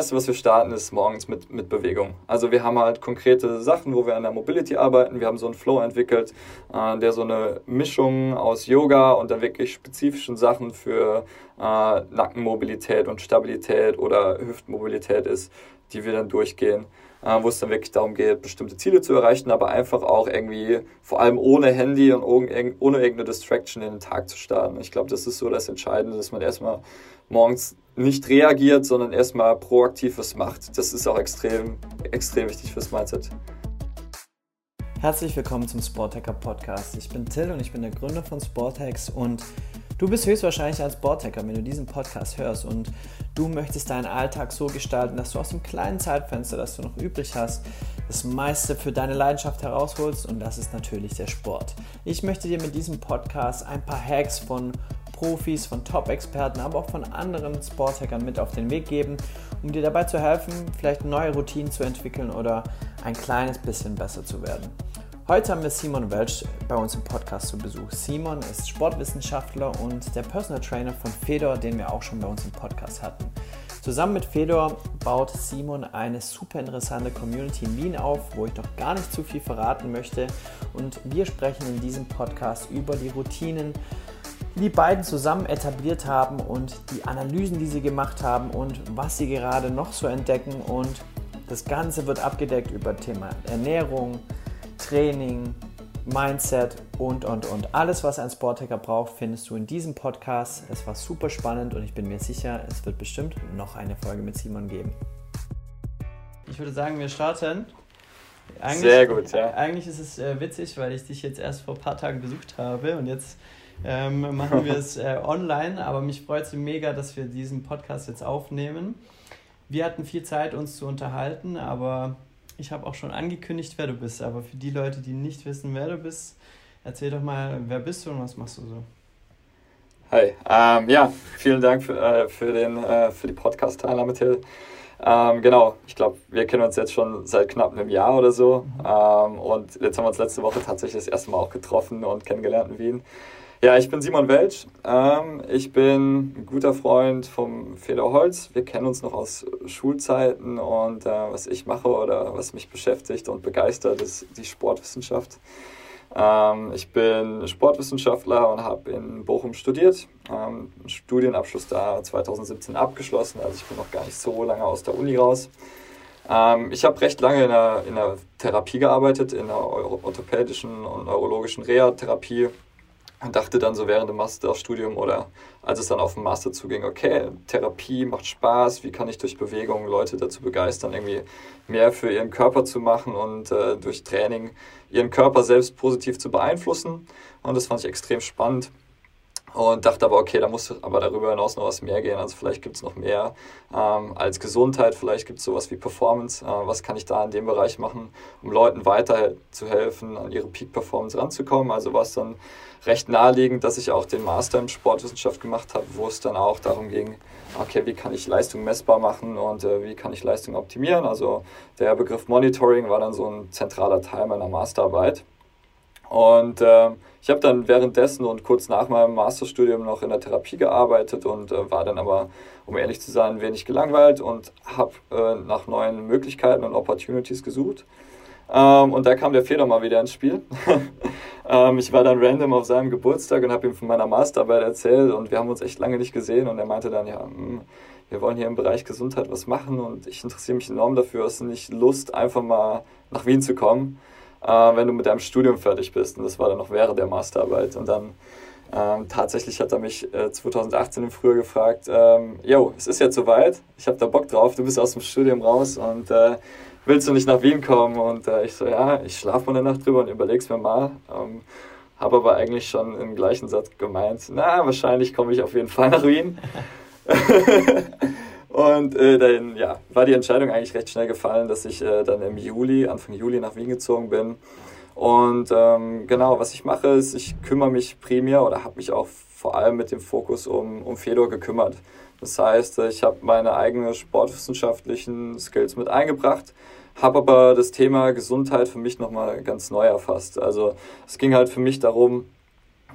Erste, was wir starten, ist morgens mit, mit Bewegung. Also wir haben halt konkrete Sachen, wo wir an der Mobility arbeiten. Wir haben so einen Flow entwickelt, äh, der so eine Mischung aus Yoga und dann wirklich spezifischen Sachen für äh, Nackenmobilität und Stabilität oder Hüftmobilität ist, die wir dann durchgehen. Äh, wo es dann wirklich darum geht, bestimmte Ziele zu erreichen, aber einfach auch irgendwie, vor allem ohne Handy und ohne irgendeine Distraction in den Tag zu starten. Ich glaube, das ist so das Entscheidende, dass man erstmal morgens nicht reagiert, sondern erstmal proaktiv was macht. Das ist auch extrem, extrem wichtig fürs Mindset. Herzlich willkommen zum Sporthacker Podcast. Ich bin Till und ich bin der Gründer von Sporthacks und du bist höchstwahrscheinlich ein Sporthacker, wenn du diesen Podcast hörst und du möchtest deinen Alltag so gestalten, dass du aus dem kleinen Zeitfenster, das du noch übrig hast, das meiste für deine Leidenschaft herausholst und das ist natürlich der Sport. Ich möchte dir mit diesem Podcast ein paar Hacks von Profis, von Top-Experten, aber auch von anderen Sporthackern mit auf den Weg geben, um dir dabei zu helfen, vielleicht neue Routinen zu entwickeln oder ein kleines bisschen besser zu werden. Heute haben wir Simon Welch bei uns im Podcast zu Besuch. Simon ist Sportwissenschaftler und der Personal Trainer von Fedor, den wir auch schon bei uns im Podcast hatten. Zusammen mit Fedor baut Simon eine super interessante Community in Wien auf, wo ich noch gar nicht zu viel verraten möchte. Und wir sprechen in diesem Podcast über die Routinen, die die beiden zusammen etabliert haben und die Analysen, die sie gemacht haben und was sie gerade noch so entdecken. Und das Ganze wird abgedeckt über Thema Ernährung, Training, Mindset und, und, und. Alles, was ein Sporthacker braucht, findest du in diesem Podcast. Es war super spannend und ich bin mir sicher, es wird bestimmt noch eine Folge mit Simon geben. Ich würde sagen, wir starten. Eigentlich, Sehr gut, ja. Eigentlich ist es äh, witzig, weil ich dich jetzt erst vor ein paar Tagen besucht habe und jetzt ähm, machen wir es äh, online, aber mich freut es mega, dass wir diesen Podcast jetzt aufnehmen. Wir hatten viel Zeit, uns zu unterhalten, aber ich habe auch schon angekündigt, wer du bist. Aber für die Leute, die nicht wissen, wer du bist, erzähl doch mal, wer bist du und was machst du so? Hi, ähm, ja, vielen Dank für, äh, für, den, äh, für die Podcast-Teilnahme, Till. Ähm, genau, ich glaube, wir kennen uns jetzt schon seit knapp einem Jahr oder so. Mhm. Ähm, und jetzt haben wir uns letzte Woche tatsächlich das erste Mal auch getroffen und kennengelernt in Wien. Ja, ich bin Simon Welch. Ähm, ich bin ein guter Freund vom Feder Holz. Wir kennen uns noch aus Schulzeiten und äh, was ich mache oder was mich beschäftigt und begeistert, ist die Sportwissenschaft. Ähm, ich bin Sportwissenschaftler und habe in Bochum studiert, ähm, Studienabschluss da 2017 abgeschlossen, also ich bin noch gar nicht so lange aus der Uni raus. Ähm, ich habe recht lange in der, in der Therapie gearbeitet, in der orthopädischen und neurologischen Reha-Therapie und dachte dann so während dem Masterstudium oder als es dann auf den Master zuging, okay, Therapie macht Spaß, wie kann ich durch Bewegung Leute dazu begeistern, irgendwie mehr für ihren Körper zu machen und äh, durch Training ihren Körper selbst positiv zu beeinflussen. Und das fand ich extrem spannend und dachte aber, okay, da muss aber darüber hinaus noch was mehr gehen. Also vielleicht gibt es noch mehr ähm, als Gesundheit, vielleicht gibt es sowas wie Performance. Äh, was kann ich da in dem Bereich machen, um Leuten weiter zu helfen, an ihre Peak-Performance ranzukommen? Also war es dann recht naheliegend, dass ich auch den Master in Sportwissenschaft gemacht habe, wo es dann auch darum ging, okay, wie kann ich Leistung messbar machen und äh, wie kann ich Leistung optimieren? Also der Begriff Monitoring war dann so ein zentraler Teil meiner Masterarbeit. Und äh, ich habe dann währenddessen und kurz nach meinem Masterstudium noch in der Therapie gearbeitet und äh, war dann aber, um ehrlich zu sein, wenig gelangweilt und habe äh, nach neuen Möglichkeiten und Opportunities gesucht. Ähm, und da kam der Fehler mal wieder ins Spiel. ähm, ich war dann random auf seinem Geburtstag und habe ihm von meiner Masterarbeit erzählt und wir haben uns echt lange nicht gesehen und er meinte dann, ja, mh, hm, wir wollen hier im Bereich Gesundheit was machen und ich interessiere mich enorm dafür. Hast du nicht Lust, einfach mal nach Wien zu kommen? Äh, wenn du mit deinem Studium fertig bist. Und das war dann noch während der Masterarbeit. Und dann ähm, tatsächlich hat er mich äh, 2018 im Frühjahr gefragt, ähm, es ist jetzt soweit, ich habe da Bock drauf, du bist aus dem Studium raus und äh, willst du nicht nach Wien kommen? Und äh, ich so, ja, ich schlafe mal eine Nacht drüber und überleg's mir mal. Ähm, habe aber eigentlich schon im gleichen Satz gemeint, na, wahrscheinlich komme ich auf jeden Fall nach Wien. Und äh, dann ja, war die Entscheidung eigentlich recht schnell gefallen, dass ich äh, dann im Juli, Anfang Juli nach Wien gezogen bin. Und ähm, genau, was ich mache, ist, ich kümmere mich primär oder habe mich auch vor allem mit dem Fokus um, um Fedor gekümmert. Das heißt, ich habe meine eigenen sportwissenschaftlichen Skills mit eingebracht, habe aber das Thema Gesundheit für mich nochmal ganz neu erfasst. Also es ging halt für mich darum,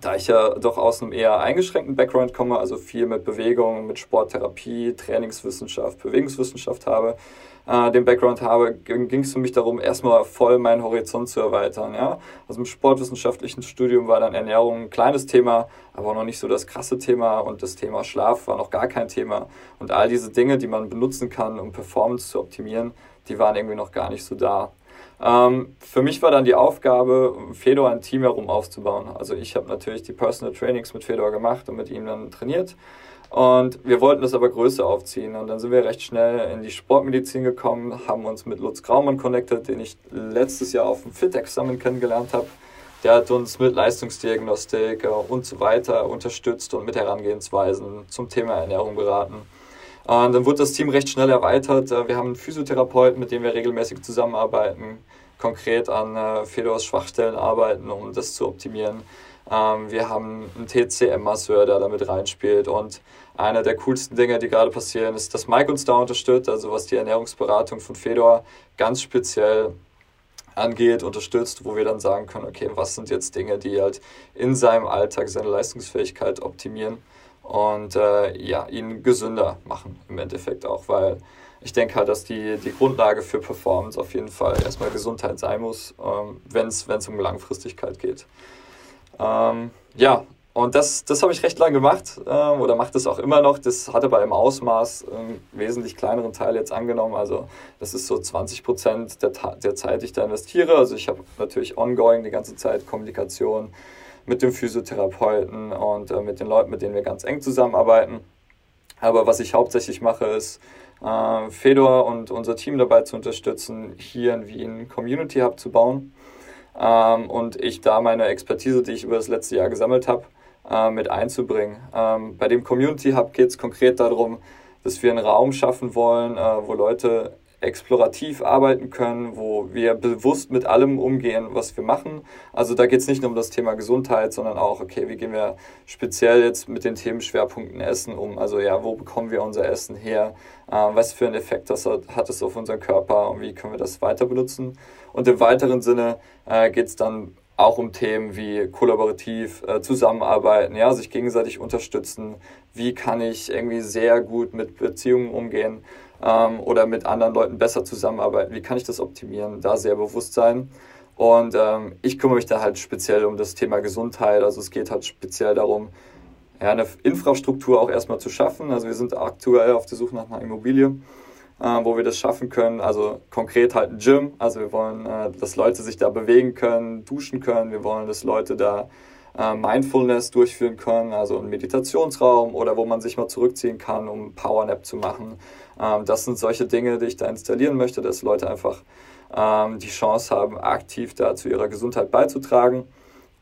da ich ja doch aus einem eher eingeschränkten Background komme, also viel mit Bewegung, mit Sporttherapie, Trainingswissenschaft, Bewegungswissenschaft habe, äh, den Background habe, ging es für mich darum, erstmal voll meinen Horizont zu erweitern. Ja? Also im sportwissenschaftlichen Studium war dann Ernährung ein kleines Thema, aber noch nicht so das krasse Thema und das Thema Schlaf war noch gar kein Thema. Und all diese Dinge, die man benutzen kann, um Performance zu optimieren, die waren irgendwie noch gar nicht so da. Ähm, für mich war dann die Aufgabe, Fedor ein Team herum aufzubauen. Also ich habe natürlich die Personal Trainings mit Fedor gemacht und mit ihm dann trainiert. Und wir wollten das aber größer aufziehen. Und dann sind wir recht schnell in die Sportmedizin gekommen, haben uns mit Lutz Graumann connected, den ich letztes Jahr auf dem FitEx-Summit kennengelernt habe. Der hat uns mit Leistungsdiagnostik äh, und so weiter unterstützt und mit Herangehensweisen zum Thema Ernährung beraten. Dann wurde das Team recht schnell erweitert. Äh, wir haben einen Physiotherapeuten, mit dem wir regelmäßig zusammenarbeiten, konkret an äh, Fedors Schwachstellen arbeiten, um das zu optimieren. Ähm, wir haben einen TCM-Masseur, der damit reinspielt. Und eine der coolsten Dinge, die gerade passieren, ist, dass Mike uns da unterstützt, also was die Ernährungsberatung von Fedor ganz speziell angeht, unterstützt, wo wir dann sagen können, okay, was sind jetzt Dinge, die halt in seinem Alltag seine Leistungsfähigkeit optimieren und äh, ja, ihn gesünder machen im Endeffekt auch, weil ich denke halt, dass die, die Grundlage für Performance auf jeden Fall erstmal Gesundheit sein muss, ähm, wenn es um Langfristigkeit geht. Ähm, ja, und das, das habe ich recht lange gemacht ähm, oder mache das auch immer noch. Das hat aber im Ausmaß einen wesentlich kleineren Teil jetzt angenommen. Also das ist so 20 Prozent der, der Zeit, die ich da investiere. Also ich habe natürlich ongoing die ganze Zeit Kommunikation mit dem Physiotherapeuten und äh, mit den Leuten, mit denen wir ganz eng zusammenarbeiten. Aber was ich hauptsächlich mache, ist äh, Fedor und unser Team dabei zu unterstützen, hier in Wien Community Hub zu bauen ähm, und ich da meine Expertise, die ich über das letzte Jahr gesammelt habe, äh, mit einzubringen. Ähm, bei dem Community Hub geht es konkret darum, dass wir einen Raum schaffen wollen, äh, wo Leute explorativ arbeiten können, wo wir bewusst mit allem umgehen, was wir machen. Also da geht es nicht nur um das Thema Gesundheit, sondern auch, okay, wie gehen wir speziell jetzt mit den Themenschwerpunkten Essen um? Also ja, wo bekommen wir unser Essen her? Äh, was für einen Effekt das hat, es auf unseren Körper und wie können wir das weiter benutzen? Und im weiteren Sinne äh, geht es dann auch um Themen wie kollaborativ äh, zusammenarbeiten, ja, sich gegenseitig unterstützen. Wie kann ich irgendwie sehr gut mit Beziehungen umgehen ähm, oder mit anderen Leuten besser zusammenarbeiten? Wie kann ich das optimieren? Da sehr bewusst sein. Und ähm, ich kümmere mich da halt speziell um das Thema Gesundheit. Also es geht halt speziell darum, ja, eine Infrastruktur auch erstmal zu schaffen. Also wir sind aktuell auf der Suche nach einer Immobilie äh, wo wir das schaffen können. Also konkret halt ein Gym. Also wir wollen, äh, dass Leute sich da bewegen können, duschen können. Wir wollen, dass Leute da äh, Mindfulness durchführen können, also ein Meditationsraum oder wo man sich mal zurückziehen kann, um Powernap zu machen. Ähm, das sind solche Dinge, die ich da installieren möchte, dass Leute einfach ähm, die Chance haben, aktiv da zu ihrer Gesundheit beizutragen.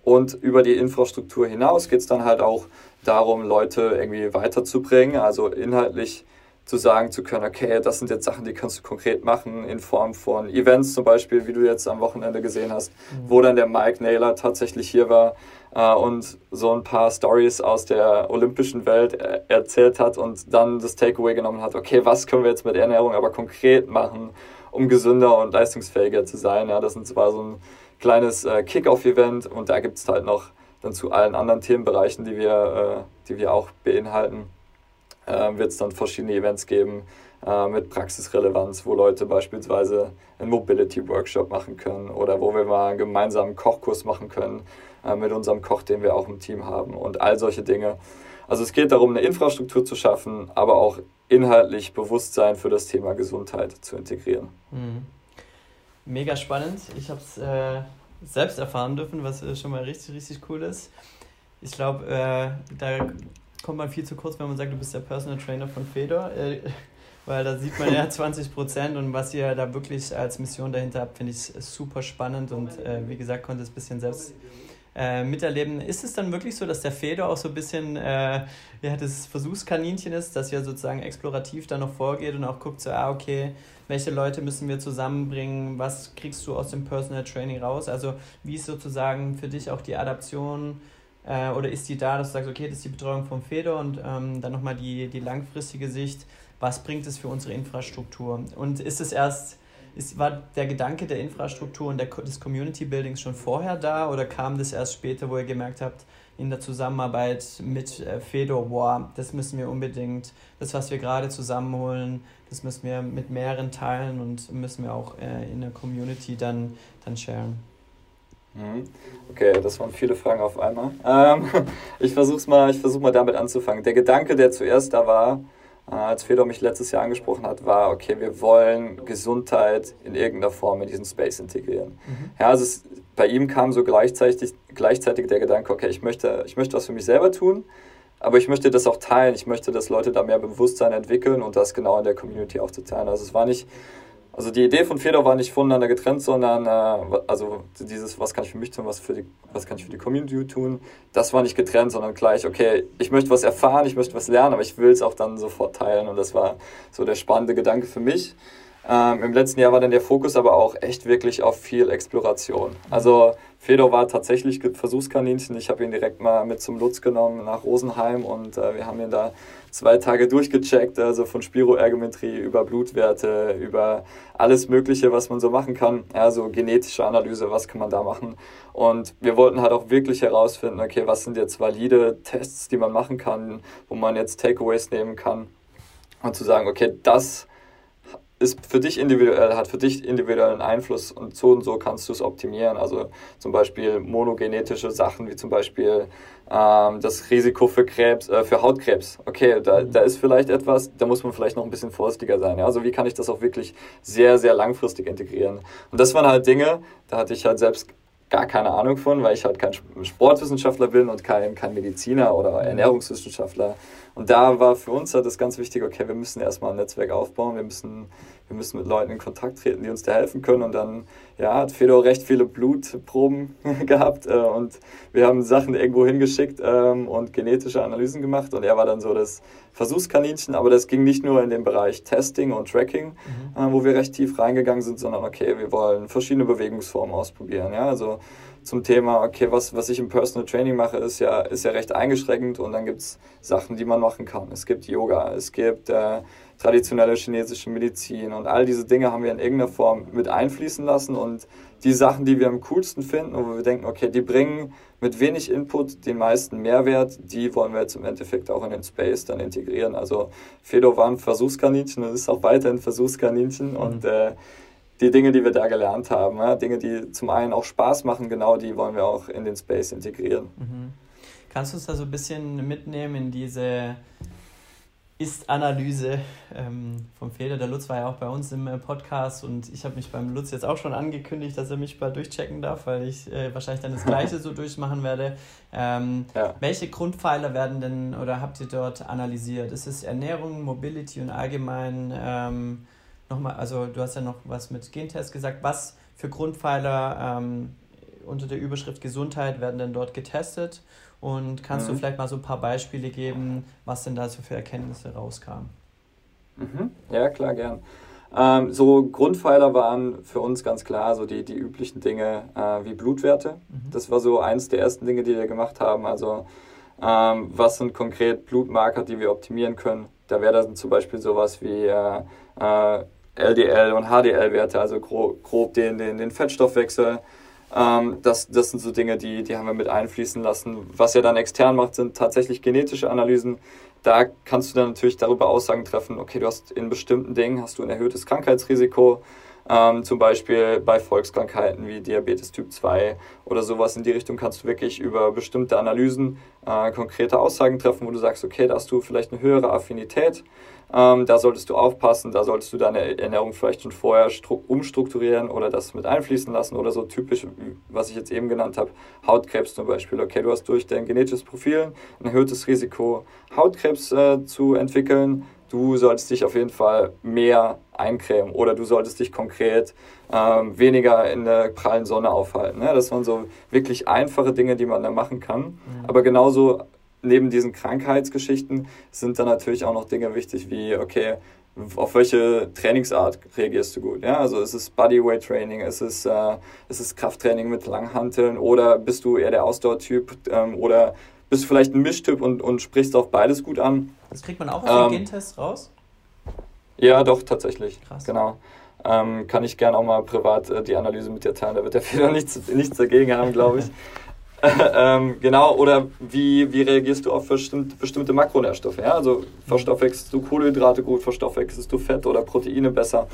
Und über die Infrastruktur hinaus geht es dann halt auch darum, Leute irgendwie weiterzubringen, also inhaltlich zu sagen zu können, okay, das sind jetzt Sachen, die kannst du konkret machen in Form von Events zum Beispiel, wie du jetzt am Wochenende gesehen hast, mhm. wo dann der Mike Naylor tatsächlich hier war und so ein paar Stories aus der olympischen Welt er erzählt hat und dann das Takeaway genommen hat, okay, was können wir jetzt mit Ernährung aber konkret machen, um gesünder und leistungsfähiger zu sein. Ja, das war so ein kleines äh, Kick-Off-Event und da gibt es halt noch dann zu allen anderen Themenbereichen, die wir, äh, die wir auch beinhalten äh, wird es dann verschiedene Events geben äh, mit Praxisrelevanz, wo Leute beispielsweise einen Mobility-Workshop machen können oder wo wir mal einen gemeinsamen Kochkurs machen können äh, mit unserem Koch, den wir auch im Team haben und all solche Dinge. Also es geht darum, eine Infrastruktur zu schaffen, aber auch inhaltlich Bewusstsein für das Thema Gesundheit zu integrieren. Mhm. Mega spannend. Ich habe es äh, selbst erfahren dürfen, was äh, schon mal richtig, richtig cool ist. Ich glaube, äh, da kommt man viel zu kurz, wenn man sagt, du bist der Personal Trainer von Fedor, äh, weil da sieht man ja 20 Prozent und was ihr da wirklich als Mission dahinter habt, finde ich super spannend und äh, wie gesagt, konnte es ein bisschen selbst äh, miterleben. Ist es dann wirklich so, dass der Fedor auch so ein bisschen äh, ja, das Versuchskaninchen ist, dass ihr sozusagen explorativ da noch vorgeht und auch guckt, so, ah, okay, welche Leute müssen wir zusammenbringen, was kriegst du aus dem Personal Training raus? Also, wie ist sozusagen für dich auch die Adaption? Äh, oder ist die da, dass du sagst, okay, das ist die Betreuung vom Feder und ähm, dann nochmal die, die langfristige Sicht, was bringt es für unsere Infrastruktur? Und ist es erst, ist, war der Gedanke der Infrastruktur und der, des Community Buildings schon vorher da oder kam das erst später, wo ihr gemerkt habt, in der Zusammenarbeit mit äh, Fedor, boah, das müssen wir unbedingt, das, was wir gerade zusammenholen, das müssen wir mit mehreren teilen und müssen wir auch äh, in der Community dann, dann sharen. Mhm. Okay, das waren viele Fragen auf einmal. Ähm, ich versuche mal, versuch mal damit anzufangen. Der Gedanke, der zuerst da war, als Fedor mich letztes Jahr angesprochen hat, war, okay, wir wollen Gesundheit in irgendeiner Form in diesen Space integrieren. Mhm. Ja, also es, bei ihm kam so gleichzeitig, gleichzeitig der Gedanke, okay, ich möchte, ich möchte was für mich selber tun, aber ich möchte das auch teilen. Ich möchte, dass Leute da mehr Bewusstsein entwickeln und das genau in der Community auch zu teilen. Also es war nicht also die Idee von Fedor war nicht voneinander getrennt, sondern äh, also dieses, was kann ich für mich tun, was, für die, was kann ich für die Community tun, das war nicht getrennt, sondern gleich, okay, ich möchte was erfahren, ich möchte was lernen, aber ich will es auch dann sofort teilen und das war so der spannende Gedanke für mich. Ähm, Im letzten Jahr war dann der Fokus aber auch echt wirklich auf viel Exploration. Also Fedor war tatsächlich Versuchskaninchen. Ich habe ihn direkt mal mit zum Lutz genommen nach Rosenheim und äh, wir haben ihn da zwei Tage durchgecheckt, also von Spiroergometrie über Blutwerte, über alles Mögliche, was man so machen kann. Also genetische Analyse, was kann man da machen. Und wir wollten halt auch wirklich herausfinden, okay, was sind jetzt valide Tests, die man machen kann, wo man jetzt Takeaways nehmen kann und zu sagen, okay, das ist für dich individuell, hat für dich individuellen Einfluss und so und so kannst du es optimieren. Also zum Beispiel monogenetische Sachen wie zum Beispiel ähm, das Risiko für Krebs, äh, für Hautkrebs. Okay, da, da ist vielleicht etwas, da muss man vielleicht noch ein bisschen vorsichtiger sein. Ja? Also wie kann ich das auch wirklich sehr, sehr langfristig integrieren? Und das waren halt Dinge, da hatte ich halt selbst gar keine Ahnung von, weil ich halt kein Sportwissenschaftler bin und kein, kein Mediziner oder Ernährungswissenschaftler. Und da war für uns halt das ganz Wichtige, okay, wir müssen erstmal ein Netzwerk aufbauen, wir müssen, wir müssen mit Leuten in Kontakt treten, die uns da helfen können. Und dann ja, hat Fedor recht viele Blutproben gehabt äh, und wir haben Sachen irgendwo hingeschickt ähm, und genetische Analysen gemacht. Und er war dann so das Versuchskaninchen, aber das ging nicht nur in den Bereich Testing und Tracking, mhm. äh, wo wir recht tief reingegangen sind, sondern okay, wir wollen verschiedene Bewegungsformen ausprobieren. Ja, also zum Thema, okay, was, was ich im Personal Training mache, ist ja, ist ja recht eingeschränkend und dann gibt es Sachen, die man machen kann. Es gibt Yoga, es gibt äh, traditionelle chinesische Medizin und all diese Dinge haben wir in irgendeiner Form mit einfließen lassen und die Sachen, die wir am coolsten finden und wo wir denken, okay, die bringen mit wenig Input den meisten Mehrwert, die wollen wir jetzt im Endeffekt auch in den Space dann integrieren. Also Fedor war ein Versuchskaninchen und ist auch weiterhin Versuchskaninchen mhm. und äh, die Dinge, die wir da gelernt haben, ja, Dinge, die zum einen auch Spaß machen, genau die wollen wir auch in den Space integrieren. Mhm. Kannst du uns da so ein bisschen mitnehmen in diese Ist-Analyse ähm, vom Fehler? Der Lutz war ja auch bei uns im äh, Podcast und ich habe mich beim Lutz jetzt auch schon angekündigt, dass er mich bald durchchecken darf, weil ich äh, wahrscheinlich dann das Gleiche so durchmachen werde. Ähm, ja. Welche Grundpfeiler werden denn oder habt ihr dort analysiert? Ist es Ernährung, Mobility und allgemein ähm, nochmal, also du hast ja noch was mit Gentest gesagt, was für Grundpfeiler ähm, unter der Überschrift Gesundheit werden denn dort getestet? Und kannst mhm. du vielleicht mal so ein paar Beispiele geben, was denn da so für Erkenntnisse rauskamen? Mhm. Ja, klar, gern. Ähm, so Grundpfeiler waren für uns ganz klar so die, die üblichen Dinge äh, wie Blutwerte. Mhm. Das war so eins der ersten Dinge, die wir gemacht haben. Also ähm, was sind konkret Blutmarker, die wir optimieren können? Da wäre dann zum Beispiel sowas wie äh, äh, LDL und HDL-Werte, also grob, grob den, den, den Fettstoffwechsel. Ähm, das, das sind so Dinge, die, die haben wir mit einfließen lassen. Was er dann extern macht, sind tatsächlich genetische Analysen. Da kannst du dann natürlich darüber Aussagen treffen, okay, du hast in bestimmten Dingen hast du ein erhöhtes Krankheitsrisiko, ähm, zum Beispiel bei Volkskrankheiten wie Diabetes Typ 2 oder sowas in die Richtung kannst du wirklich über bestimmte Analysen äh, konkrete Aussagen treffen, wo du sagst, okay, da hast du vielleicht eine höhere Affinität ähm, da solltest du aufpassen, da solltest du deine Ernährung vielleicht schon vorher umstrukturieren oder das mit einfließen lassen oder so typisch, was ich jetzt eben genannt habe, Hautkrebs zum Beispiel. Okay, du hast durch dein genetisches Profil ein erhöhtes Risiko, Hautkrebs äh, zu entwickeln. Du solltest dich auf jeden Fall mehr eincremen oder du solltest dich konkret ähm, weniger in der prallen Sonne aufhalten. Ne? Das waren so wirklich einfache Dinge, die man da machen kann. Mhm. Aber genauso neben diesen Krankheitsgeschichten sind dann natürlich auch noch Dinge wichtig wie, okay, auf welche Trainingsart reagierst du gut? Ja, also ist es Bodyweight Training, ist es, äh, ist es Krafttraining mit Langhanteln oder bist du eher der Ausdauertyp ähm, oder bist du vielleicht ein Mischtyp und, und sprichst auf beides gut an? Das kriegt man auch aus dem ähm, Gentest raus? Ja, doch, tatsächlich. Krass. Genau. Ähm, kann ich gerne auch mal privat äh, die Analyse mit dir teilen, da wird der Fehler nichts, nichts dagegen haben, glaube ich. ähm, genau, oder wie, wie reagierst du auf bestimmte, bestimmte Makronährstoffe? Ja? Also verstoffwechselst du Kohlenhydrate gut, verstoffwechselst du Fett oder Proteine besser,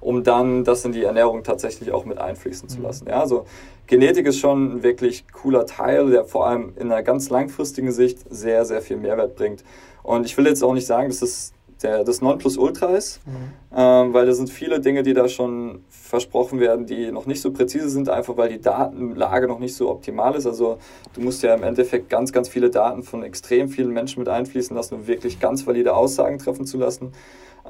um dann das in die Ernährung tatsächlich auch mit einfließen zu mhm. lassen. Ja? Also Genetik ist schon ein wirklich cooler Teil, der vor allem in einer ganz langfristigen Sicht sehr, sehr viel Mehrwert bringt. Und ich will jetzt auch nicht sagen, dass es der, das Nonplusultra ist, mhm. ähm, weil da sind viele Dinge, die da schon versprochen werden, die noch nicht so präzise sind, einfach weil die Datenlage noch nicht so optimal ist. Also du musst ja im Endeffekt ganz, ganz viele Daten von extrem vielen Menschen mit einfließen lassen, um wirklich ganz valide Aussagen treffen zu lassen.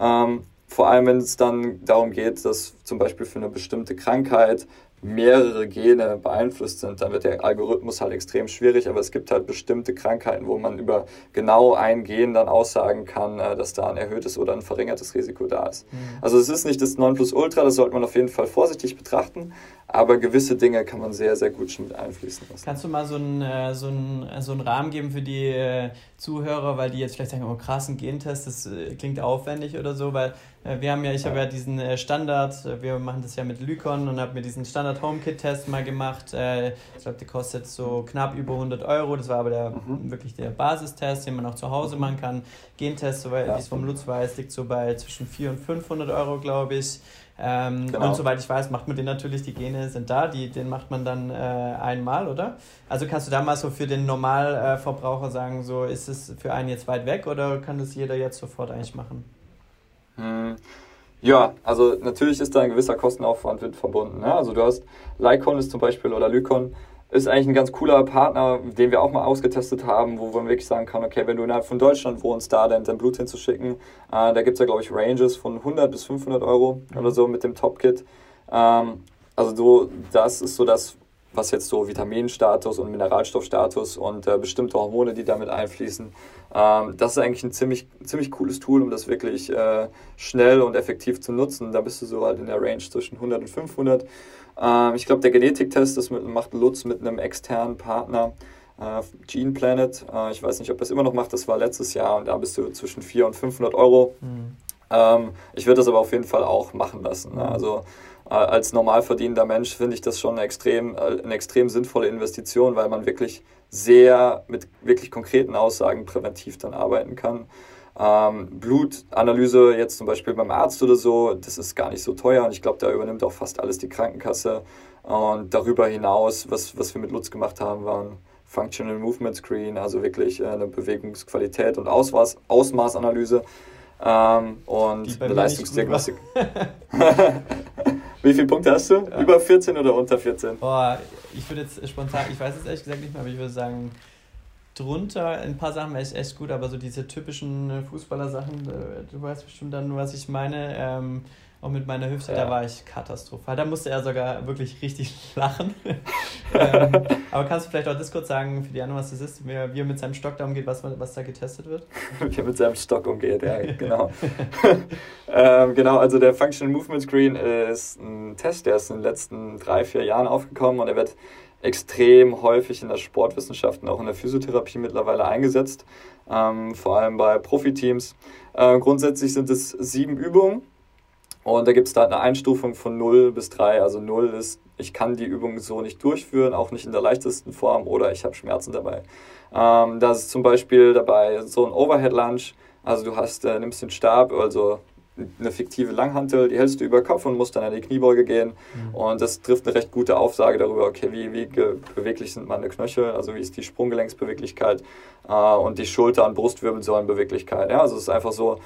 Ähm, vor allem, wenn es dann darum geht, dass zum Beispiel für eine bestimmte Krankheit mehrere Gene beeinflusst sind, dann wird der Algorithmus halt extrem schwierig. Aber es gibt halt bestimmte Krankheiten, wo man über genau ein Gen dann aussagen kann, äh, dass da ein erhöhtes oder ein verringertes Risiko da ist. Mhm. Also es ist nicht das Nonplusultra, das sollte man auf jeden Fall vorsichtig betrachten. Aber gewisse Dinge kann man sehr, sehr gut schon mit einfließen lassen. Kannst du mal so einen, äh, so einen, so einen Rahmen geben für die äh, Zuhörer, weil die jetzt vielleicht sagen, oh krass, ein Gentest, das klingt aufwendig oder so, weil wir haben ja, ich habe ja diesen Standard, wir machen das ja mit Lykon und habe mir diesen Standard HomeKit Test mal gemacht. Ich glaube, der kostet so knapp über 100 Euro. Das war aber der, mhm. wirklich der Basistest, den man auch zu Hause machen kann. Gentest, soweit ja. ich es vom Lutz weiß, liegt so bei zwischen 400 und 500 Euro, glaube ich. Ähm, genau. Und soweit ich weiß, macht man den natürlich, die Gene sind da, die, den macht man dann äh, einmal, oder? Also kannst du da mal so für den Normalverbraucher sagen, so ist es für einen jetzt weit weg oder kann das jeder jetzt sofort eigentlich machen? Hm. Ja, also natürlich ist da ein gewisser Kostenaufwand mit verbunden. Ne? Also du hast Lycon ist zum Beispiel oder Lycon ist eigentlich ein ganz cooler Partner, den wir auch mal ausgetestet haben, wo man wirklich sagen kann, okay, wenn du innerhalb von Deutschland wohnst, da dein, dein Blut hinzuschicken, äh, da gibt es ja, glaube ich, Ranges von 100 bis 500 Euro mhm. oder so mit dem Top-Kit. Ähm, also so, das ist so das, was jetzt so Vitaminstatus und Mineralstoffstatus und äh, bestimmte Hormone, die damit einfließen. Ähm, das ist eigentlich ein ziemlich, ziemlich cooles Tool, um das wirklich äh, schnell und effektiv zu nutzen. Da bist du so halt in der Range zwischen 100 und 500. Ähm, ich glaube, der Genetiktest, das mit, macht Lutz mit einem externen Partner, äh, Gene Planet. Äh, ich weiß nicht, ob das immer noch macht, das war letztes Jahr und da bist du zwischen 400 und 500 Euro. Mhm. Ähm, ich würde das aber auf jeden Fall auch machen lassen. Ne? Also als normal verdienender Mensch finde ich das schon eine extrem, äh, eine extrem sinnvolle Investition, weil man wirklich sehr mit wirklich konkreten Aussagen präventiv dann arbeiten kann. Ähm, Blutanalyse jetzt zum Beispiel beim Arzt oder so, das ist gar nicht so teuer und ich glaube, da übernimmt auch fast alles die Krankenkasse. Und darüber hinaus, was, was wir mit Lutz gemacht haben, waren Functional Movement Screen, also wirklich äh, eine Bewegungsqualität und Ausmaß, Ausmaßanalyse ähm, und eine Leistungsdiagnostik. Wie viele Punkte hast du? Ja. Über 14 oder unter 14? Boah, ich würde jetzt spontan, ich weiß es ehrlich gesagt nicht mehr, aber ich würde sagen drunter. Ein paar Sachen wäre ich echt gut, aber so diese typischen Fußballer-Sachen, äh, du weißt bestimmt dann, was ich meine. Ähm, auch mit meiner Hüfte, ja. da war ich katastrophal. Da musste er sogar wirklich richtig lachen. ähm, aber kannst du vielleicht auch das kurz sagen, für die anderen, was das ist, wie er, mit seinem Stock da umgeht, was, was da getestet wird? wie er mit seinem Stock umgeht, ja, genau. ähm, genau, also der Functional Movement Screen ist ein Test, der ist in den letzten drei, vier Jahren aufgekommen und er wird extrem häufig in der Sportwissenschaft und auch in der Physiotherapie mittlerweile eingesetzt, ähm, vor allem bei Profiteams. Äh, grundsätzlich sind es sieben Übungen und da gibt es da eine Einstufung von 0 bis 3. Also 0 ist, ich kann die Übung so nicht durchführen, auch nicht in der leichtesten Form oder ich habe Schmerzen dabei. Ähm, da ist zum Beispiel dabei so ein Overhead Lunge. Also du hast, äh, nimmst den Stab, also eine fiktive Langhantel, die hältst du über Kopf und musst dann an die Kniebeuge gehen. Mhm. Und das trifft eine recht gute Aussage darüber, okay, wie, wie beweglich sind meine Knöchel, also wie ist die Sprunggelenksbeweglichkeit äh, und die Schulter- und Brustwirbelsäulenbeweglichkeit. Ja, also es ist einfach so,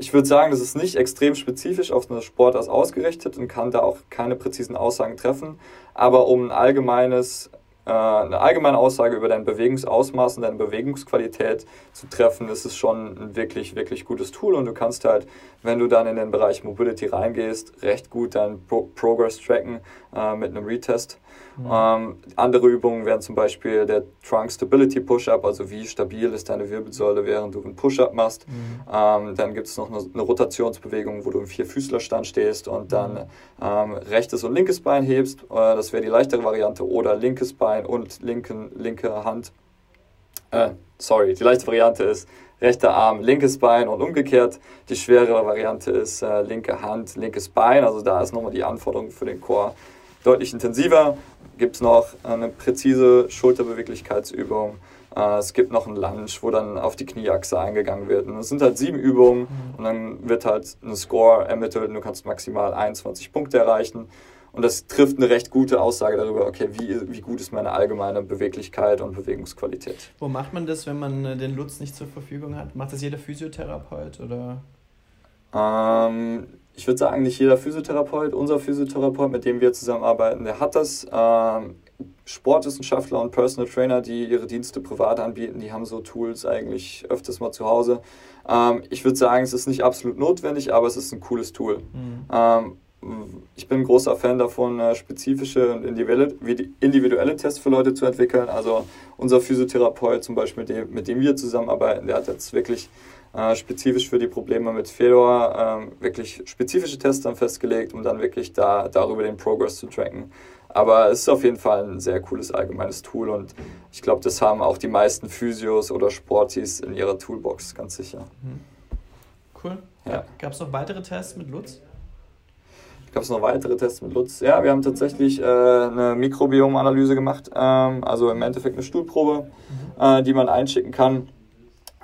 ich würde sagen, das ist nicht extrem spezifisch auf eine Sportart ausgerichtet und kann da auch keine präzisen Aussagen treffen. Aber um ein allgemeines äh, eine allgemeine Aussage über dein Bewegungsausmaß und deine Bewegungsqualität zu treffen, ist es schon ein wirklich, wirklich gutes Tool und du kannst halt, wenn du dann in den Bereich Mobility reingehst, recht gut deinen Pro Progress tracken äh, mit einem Retest. Mhm. Ähm, andere Übungen wären zum Beispiel der Trunk Stability Push-Up, also wie stabil ist deine Wirbelsäule, während du einen Push-Up machst. Mhm. Ähm, dann gibt es noch eine, eine, Rotationsbewegung, wo du im Vierfüßlerstand stehst und dann mhm. ähm, rechtes und linkes Bein hebst. Äh, das wäre die leichtere Variante. Oder linkes Bein und linken, linke Hand. Äh, sorry, die leichte Variante ist rechter Arm, linkes Bein und umgekehrt. Die schwere Variante ist äh, linke Hand, linkes Bein. Also da ist nochmal die Anforderung für den Chor deutlich intensiver. Gibt es noch eine präzise Schulterbeweglichkeitsübung. Äh, es gibt noch einen Lunge, wo dann auf die Knieachse eingegangen wird. Und es sind halt sieben Übungen mhm. und dann wird halt ein Score ermittelt und du kannst maximal 21 Punkte erreichen. Und das trifft eine recht gute Aussage darüber, okay, wie, wie gut ist meine allgemeine Beweglichkeit und Bewegungsqualität. Wo macht man das, wenn man äh, den Lutz nicht zur Verfügung hat? Macht das jeder Physiotherapeut oder? Ähm, ich würde sagen, nicht jeder Physiotherapeut. Unser Physiotherapeut, mit dem wir zusammenarbeiten, der hat das. Ähm, Sportwissenschaftler und Personal Trainer, die ihre Dienste privat anbieten, die haben so Tools eigentlich öfters mal zu Hause. Ähm, ich würde sagen, es ist nicht absolut notwendig, aber es ist ein cooles Tool. Mhm. Ähm, ich bin ein großer Fan davon, äh, spezifische und individuelle Tests für Leute zu entwickeln. Also unser Physiotherapeut zum Beispiel, mit dem wir zusammenarbeiten, der hat jetzt wirklich äh, spezifisch für die Probleme mit Fedor ähm, wirklich spezifische Tests dann festgelegt, um dann wirklich da, darüber den Progress zu tracken. Aber es ist auf jeden Fall ein sehr cooles allgemeines Tool und ich glaube, das haben auch die meisten Physios oder Sportis in ihrer Toolbox, ganz sicher. Mhm. Cool. Ja. Gab es noch weitere Tests mit Lutz? Gab es noch weitere Tests mit Lutz? Ja, wir haben tatsächlich äh, eine Mikrobiomanalyse gemacht, ähm, also im Endeffekt eine Stuhlprobe, mhm. äh, die man einschicken kann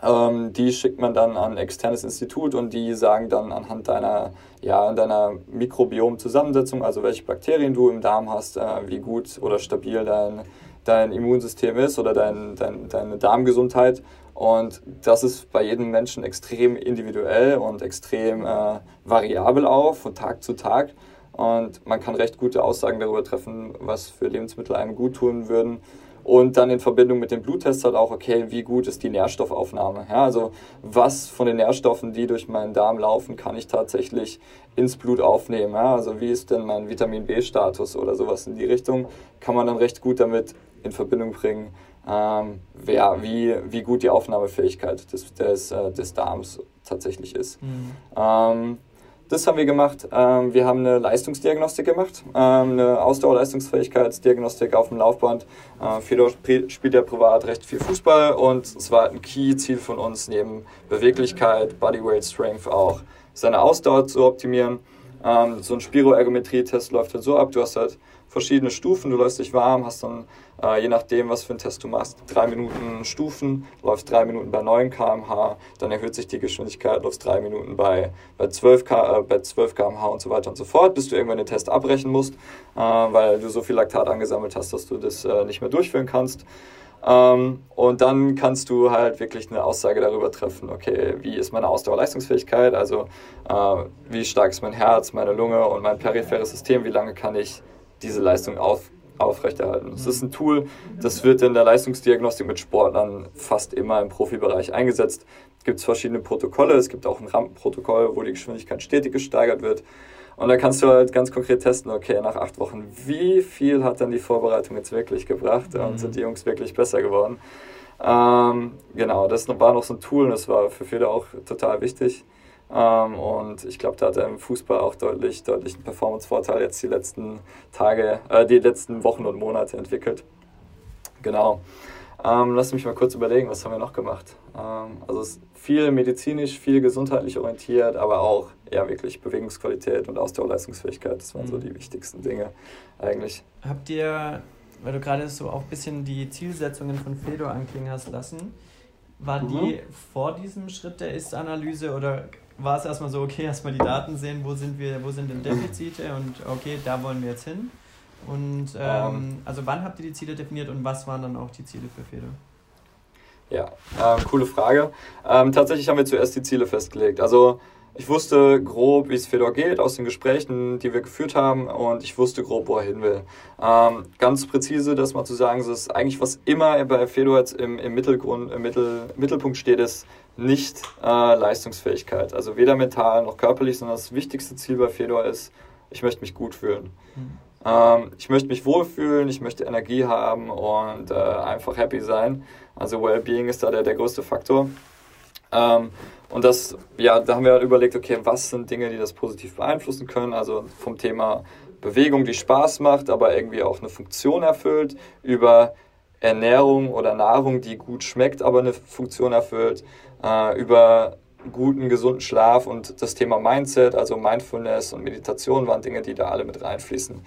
ähm, die schickt man dann an ein externes Institut und die sagen dann anhand deiner, ja, deiner Mikrobiom-Zusammensetzung, also welche Bakterien du im Darm hast, äh, wie gut oder stabil dein, dein Immunsystem ist oder dein, dein, deine Darmgesundheit. Und das ist bei jedem Menschen extrem individuell und extrem äh, variabel auf von Tag zu Tag. Und man kann recht gute Aussagen darüber treffen, was für Lebensmittel einem gut tun würden und dann in Verbindung mit dem Bluttest halt auch, okay, wie gut ist die Nährstoffaufnahme? Ja, also was von den Nährstoffen, die durch meinen Darm laufen, kann ich tatsächlich ins Blut aufnehmen? Ja, also wie ist denn mein Vitamin B-Status oder sowas in die Richtung? Kann man dann recht gut damit in Verbindung bringen, ähm, wer, wie, wie gut die Aufnahmefähigkeit des, des, äh, des Darms tatsächlich ist. Mhm. Ähm, das haben wir gemacht. Ähm, wir haben eine Leistungsdiagnostik gemacht, ähm, eine Ausdauerleistungsfähigkeitsdiagnostik auf dem Laufband. Äh, Fedor spielt ja privat recht viel Fußball und es war ein Key-Ziel von uns, neben Beweglichkeit, Bodyweight Strength auch seine Ausdauer zu optimieren. Ähm, so ein Spiroergometrie-Test läuft halt so ab, du hast halt verschiedene Stufen, du läufst dich warm, hast dann, äh, je nachdem, was für einen Test du machst, drei Minuten Stufen, läufst drei Minuten bei 9 km/h, dann erhöht sich die Geschwindigkeit, läufst drei Minuten bei, bei, 12, äh, bei 12 km/h und so weiter und so fort, bis du irgendwann den Test abbrechen musst, äh, weil du so viel Laktat angesammelt hast, dass du das äh, nicht mehr durchführen kannst. Ähm, und dann kannst du halt wirklich eine Aussage darüber treffen, okay, wie ist meine Ausdauerleistungsfähigkeit, also äh, wie stark ist mein Herz, meine Lunge und mein peripheres System, wie lange kann ich diese Leistung auf, aufrechterhalten. Es ist ein Tool, das wird in der Leistungsdiagnostik mit Sportlern fast immer im Profibereich eingesetzt. Es gibt verschiedene Protokolle, es gibt auch ein Rampenprotokoll, wo die Geschwindigkeit stetig gesteigert wird. Und da kannst du halt ganz konkret testen, okay, nach acht Wochen, wie viel hat dann die Vorbereitung jetzt wirklich gebracht mhm. und sind die Jungs wirklich besser geworden? Ähm, genau, das war noch so ein Tool und das war für viele auch total wichtig. Ähm, und ich glaube, da hat er im Fußball auch deutlich, deutlich einen Performance-Vorteil jetzt die letzten Tage, äh, die letzten Wochen und Monate entwickelt. Genau. Ähm, lass mich mal kurz überlegen, was haben wir noch gemacht? Ähm, also es ist viel medizinisch, viel gesundheitlich orientiert, aber auch ja wirklich Bewegungsqualität und Ausdauerleistungsfähigkeit. Das waren mhm. so die wichtigsten Dinge eigentlich. Habt ihr, weil du gerade so auch ein bisschen die Zielsetzungen von Fedor anklingen hast lassen, waren mhm. die vor diesem Schritt der Ist-Analyse oder war es erstmal so, okay, erstmal die Daten sehen, wo sind wir, wo sind denn Defizite und okay, da wollen wir jetzt hin. Und ähm, um, also wann habt ihr die Ziele definiert und was waren dann auch die Ziele für Fedor? Ja, ähm, coole Frage. Ähm, tatsächlich haben wir zuerst die Ziele festgelegt. Also ich wusste grob, wie es Fedor geht aus den Gesprächen, die wir geführt haben und ich wusste grob, wo er hin will. Ähm, ganz präzise, das mal zu sagen, ist eigentlich, was immer bei Fedor jetzt im, im, Mittelgrund, im Mittel, Mittelpunkt steht, ist nicht äh, Leistungsfähigkeit. Also weder mental noch körperlich, sondern das wichtigste Ziel bei Fedor ist, ich möchte mich gut fühlen. Mhm. Ähm, ich möchte mich wohlfühlen, ich möchte Energie haben und äh, einfach happy sein. Also Wellbeing ist da der, der größte Faktor. Ähm, und das, ja, da haben wir halt überlegt, okay, was sind Dinge, die das positiv beeinflussen können? Also vom Thema Bewegung, die Spaß macht, aber irgendwie auch eine Funktion erfüllt, über Ernährung oder Nahrung, die gut schmeckt, aber eine Funktion erfüllt, äh, über guten, gesunden Schlaf und das Thema Mindset, also Mindfulness und Meditation waren Dinge, die da alle mit reinfließen.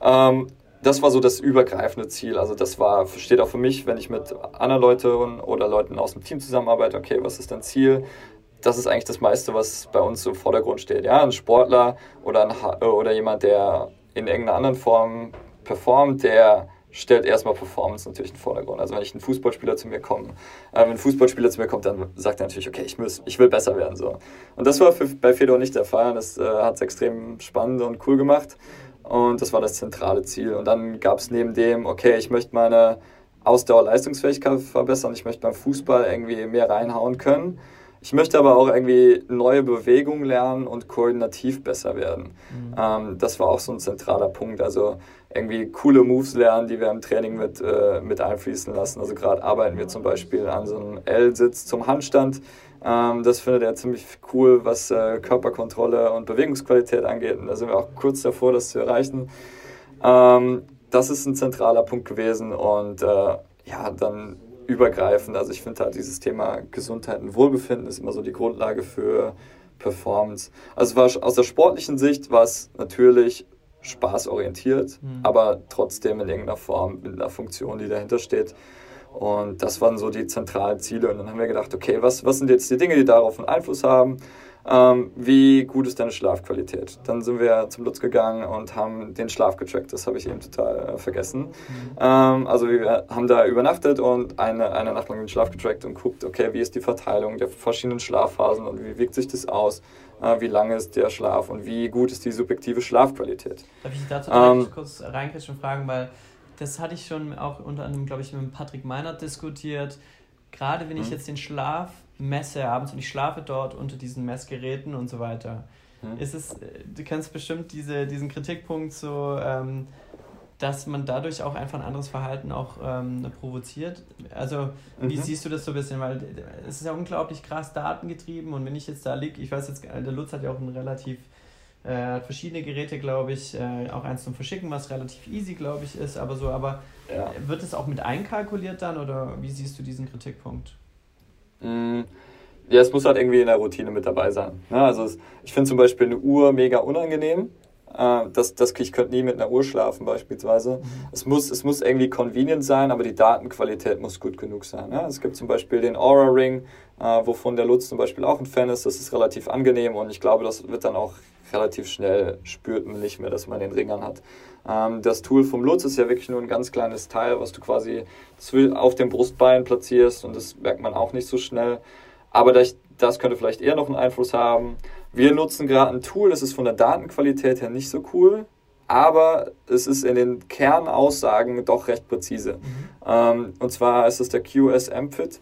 Ähm, das war so das übergreifende Ziel. Also das war, steht auch für mich, wenn ich mit anderen Leuten oder Leuten aus dem Team zusammenarbeite, okay, was ist dein Ziel? Das ist eigentlich das meiste, was bei uns im Vordergrund steht. Ja, ein Sportler oder, ein, oder jemand, der in irgendeiner anderen Form performt, der stellt erstmal Performance natürlich in den Vordergrund. Also wenn ich ein Fußballspieler zu mir komme, äh, wenn ein Fußballspieler zu mir kommt, dann sagt er natürlich, okay, ich muss, ich will besser werden. So. Und das war für, bei Fedor nicht der Fall. Das äh, hat es extrem spannend und cool gemacht. Und das war das zentrale Ziel. Und dann gab es neben dem, okay, ich möchte meine Ausdauer-Leistungsfähigkeit verbessern, ich möchte beim Fußball irgendwie mehr reinhauen können. Ich möchte aber auch irgendwie neue Bewegungen lernen und koordinativ besser werden. Mhm. Ähm, das war auch so ein zentraler Punkt. Also irgendwie coole Moves lernen, die wir im Training mit, äh, mit einfließen lassen. Also gerade arbeiten wir zum Beispiel an so einem L-Sitz zum Handstand. Ähm, das findet er ziemlich cool, was äh, Körperkontrolle und Bewegungsqualität angeht. Und da sind wir auch kurz davor, das zu erreichen. Ähm, das ist ein zentraler Punkt gewesen und äh, ja, dann übergreifend. Also ich finde halt dieses Thema Gesundheit und Wohlbefinden ist immer so die Grundlage für Performance. Also war aus der sportlichen Sicht war es natürlich spaßorientiert, mhm. aber trotzdem in irgendeiner Form mit einer Funktion, die dahinter steht. Und das waren so die zentralen Ziele. Und dann haben wir gedacht, okay, was, was sind jetzt die Dinge, die darauf einen Einfluss haben? Ähm, wie gut ist deine Schlafqualität? Dann sind wir zum Lutz gegangen und haben den Schlaf getrackt. Das habe ich eben total äh, vergessen. Mhm. Ähm, also wir haben da übernachtet und eine, eine Nacht lang den Schlaf getrackt und guckt, okay, wie ist die Verteilung der verschiedenen Schlafphasen und wie wirkt sich das aus? Äh, wie lange ist der Schlaf und wie gut ist die subjektive Schlafqualität? Darf ich dazu ähm, kurz reinkriegen und fragen, weil das hatte ich schon auch unter anderem, glaube ich, mit Patrick Meinert diskutiert. Gerade wenn ich mhm. jetzt den Schlaf messe abends und ich schlafe dort unter diesen Messgeräten und so weiter, mhm. ist es, du kennst bestimmt diese, diesen Kritikpunkt so, ähm, dass man dadurch auch einfach ein anderes Verhalten auch ähm, provoziert. Also, wie mhm. siehst du das so ein bisschen? Weil es ist ja unglaublich krass datengetrieben und wenn ich jetzt da liege, ich weiß jetzt, der Lutz hat ja auch ein relativ äh, hat verschiedene Geräte, glaube ich, äh, auch eins zum Verschicken, was relativ easy, glaube ich, ist, aber so, aber ja. wird es auch mit einkalkuliert dann oder wie siehst du diesen Kritikpunkt? Mm, ja, es muss halt irgendwie in der Routine mit dabei sein. Ne? Also es, ich finde zum Beispiel eine Uhr mega unangenehm. Äh, das, das, ich könnte nie mit einer Uhr schlafen beispielsweise. Mhm. Es, muss, es muss irgendwie convenient sein, aber die Datenqualität muss gut genug sein. Ne? Es gibt zum Beispiel den Aura Ring, äh, wovon der Lutz zum Beispiel auch ein Fan ist. Das ist relativ angenehm und ich glaube, das wird dann auch relativ schnell spürt man nicht mehr, dass man den Ring hat. Ähm, das Tool vom Lutz ist ja wirklich nur ein ganz kleines Teil, was du quasi auf dem Brustbein platzierst und das merkt man auch nicht so schnell. Aber das, das könnte vielleicht eher noch einen Einfluss haben. Wir nutzen gerade ein Tool, das ist von der Datenqualität her nicht so cool, aber es ist in den Kernaussagen doch recht präzise. Mhm. Ähm, und zwar ist es der QSM-Fit.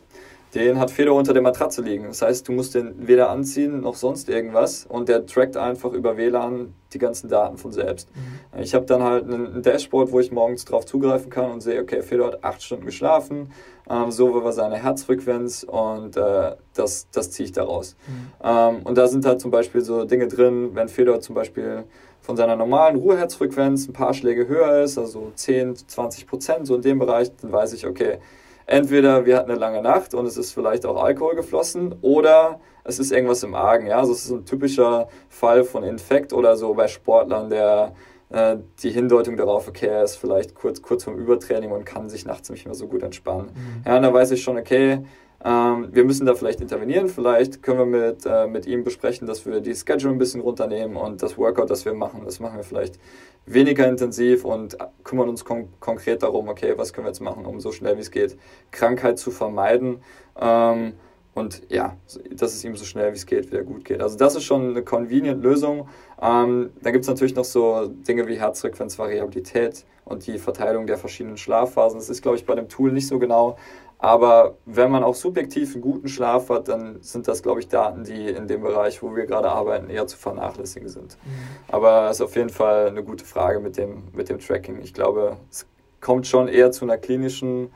Den hat Fedor unter der Matratze liegen. Das heißt, du musst den weder anziehen noch sonst irgendwas und der trackt einfach über WLAN die ganzen Daten von selbst. Mhm. Ich habe dann halt ein Dashboard, wo ich morgens drauf zugreifen kann und sehe, okay, Fedor hat acht Stunden geschlafen, ähm, so war seine Herzfrequenz und äh, das, das ziehe ich daraus. Mhm. Ähm, und da sind halt zum Beispiel so Dinge drin, wenn Fedor zum Beispiel von seiner normalen Ruheherzfrequenz ein paar Schläge höher ist, also 10, 20 Prozent, so in dem Bereich, dann weiß ich, okay, entweder wir hatten eine lange Nacht und es ist vielleicht auch Alkohol geflossen oder es ist irgendwas im Argen. Ja? Also es ist ein typischer Fall von Infekt oder so bei Sportlern, der äh, die Hindeutung darauf, okay, er ist vielleicht kurz, kurz vorm Übertraining und kann sich nachts nicht mehr so gut entspannen. Mhm. Ja, und da weiß ich schon, okay, ähm, wir müssen da vielleicht intervenieren. Vielleicht können wir mit, äh, mit ihm besprechen, dass wir die Schedule ein bisschen runternehmen und das Workout, das wir machen, das machen wir vielleicht weniger intensiv und kümmern uns kon konkret darum, okay, was können wir jetzt machen, um so schnell wie es geht Krankheit zu vermeiden. Ähm, und ja, dass es ihm so schnell wie es geht wieder gut geht. Also das ist schon eine convenient Lösung. Ähm, dann gibt es natürlich noch so Dinge wie Herzfrequenzvariabilität und die Verteilung der verschiedenen Schlafphasen. Das ist, glaube ich, bei dem Tool nicht so genau. Aber wenn man auch subjektiv einen guten Schlaf hat, dann sind das, glaube ich, Daten, die in dem Bereich, wo wir gerade arbeiten, eher zu vernachlässigen sind. Mhm. Aber es ist auf jeden Fall eine gute Frage mit dem, mit dem Tracking. Ich glaube, es kommt schon eher zu einer klinischen,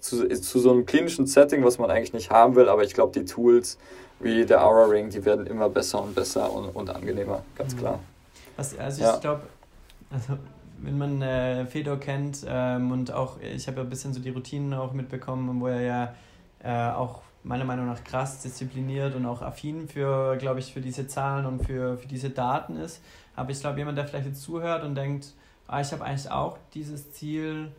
zu, zu so einem klinischen Setting, was man eigentlich nicht haben will. Aber ich glaube, die Tools wie der Aura Ring, die werden immer besser und besser und, und angenehmer, ganz mhm. klar. Was, also ich ja. glaube, also wenn man äh, Fedor kennt ähm, und auch, ich habe ja ein bisschen so die Routinen auch mitbekommen, wo er ja äh, auch meiner Meinung nach krass diszipliniert und auch affin für, glaube ich, für diese Zahlen und für, für diese Daten ist. Aber ich glaube, jemand, der vielleicht jetzt zuhört und denkt, ah, ich habe eigentlich auch dieses Ziel,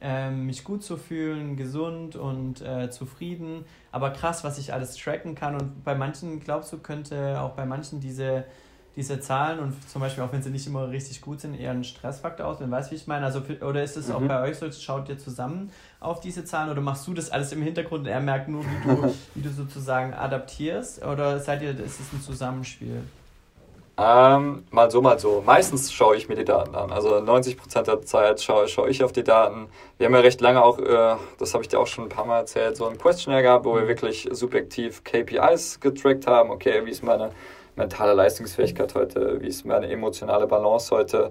ähm, mich gut zu fühlen, gesund und äh, zufrieden. Aber krass, was ich alles tracken kann. Und bei manchen, glaubst du, könnte auch bei manchen diese, diese Zahlen und zum Beispiel auch wenn sie nicht immer richtig gut sind, eher ein Stressfaktor aus. Weißt du, wie ich meine? Also, oder ist es mhm. auch bei euch so, schaut ihr zusammen auf diese Zahlen oder machst du das alles im Hintergrund und er merkt nur, wie du, wie du sozusagen adaptierst? Oder seid ihr, ist es ein Zusammenspiel? Ähm, mal so, mal so. Meistens schaue ich mir die Daten an. Also 90% der Zeit schaue, schaue ich auf die Daten. Wir haben ja recht lange auch, äh, das habe ich dir auch schon ein paar Mal erzählt, so ein Questionnaire gehabt, wo wir mhm. wirklich subjektiv KPIs getrackt haben. Okay, wie ist meine mentale Leistungsfähigkeit heute? Wie ist meine emotionale Balance heute?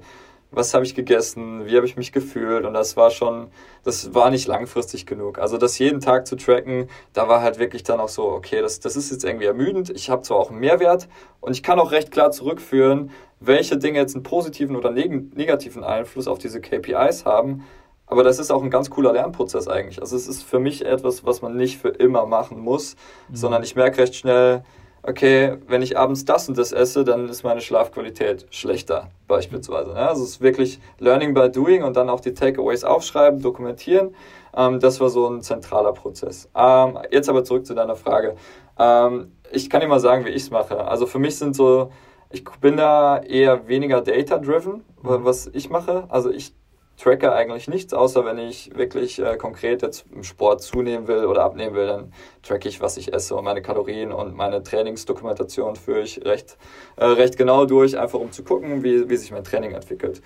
was habe ich gegessen, wie habe ich mich gefühlt und das war schon, das war nicht langfristig genug. Also das jeden Tag zu tracken, da war halt wirklich dann auch so, okay, das, das ist jetzt irgendwie ermüdend, ich habe zwar auch einen Mehrwert und ich kann auch recht klar zurückführen, welche Dinge jetzt einen positiven oder negativen Einfluss auf diese KPIs haben, aber das ist auch ein ganz cooler Lernprozess eigentlich. Also es ist für mich etwas, was man nicht für immer machen muss, mhm. sondern ich merke recht schnell, okay, wenn ich abends das und das esse, dann ist meine Schlafqualität schlechter, beispielsweise. Ja, also es ist wirklich Learning by Doing und dann auch die Takeaways aufschreiben, dokumentieren. Ähm, das war so ein zentraler Prozess. Ähm, jetzt aber zurück zu deiner Frage. Ähm, ich kann dir mal sagen, wie ich es mache. Also für mich sind so, ich bin da eher weniger data-driven, was ich mache. Also ich tracke eigentlich nichts, außer wenn ich wirklich äh, konkret jetzt im Sport zunehmen will oder abnehmen will, dann tracke ich, was ich esse und meine Kalorien und meine Trainingsdokumentation führe ich recht, äh, recht genau durch, einfach um zu gucken, wie, wie sich mein Training entwickelt.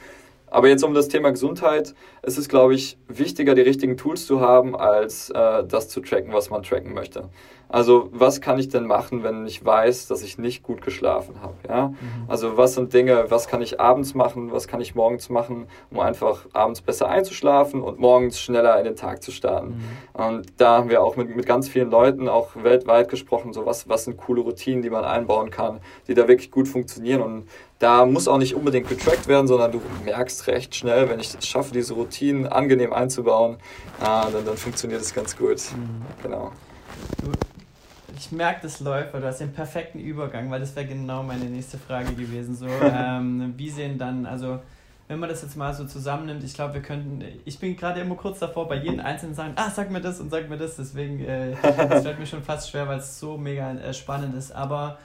Aber jetzt um das Thema Gesundheit, es ist, glaube ich, wichtiger, die richtigen Tools zu haben, als äh, das zu tracken, was man tracken möchte. Also was kann ich denn machen, wenn ich weiß, dass ich nicht gut geschlafen habe? Ja? Mhm. Also was sind Dinge, was kann ich abends machen, was kann ich morgens machen, um einfach abends besser einzuschlafen und morgens schneller in den Tag zu starten. Mhm. Und da haben wir auch mit, mit ganz vielen Leuten auch weltweit gesprochen, so was, was sind coole Routinen, die man einbauen kann, die da wirklich gut funktionieren. Und da muss auch nicht unbedingt getrackt werden, sondern du merkst recht schnell, wenn ich es schaffe, diese Routinen angenehm einzubauen, äh, dann, dann funktioniert es ganz gut. Mhm. Genau. Ich merke, das läuft, weil du hast den perfekten Übergang, weil das wäre genau meine nächste Frage gewesen. So, ähm, wie sehen dann, also wenn man das jetzt mal so zusammennimmt, ich glaube, wir könnten, ich bin gerade immer kurz davor, bei jedem Einzelnen sagen, ah, sag mir das und sag mir das, deswegen, äh, das fällt mir schon fast schwer, weil es so mega äh, spannend ist, aber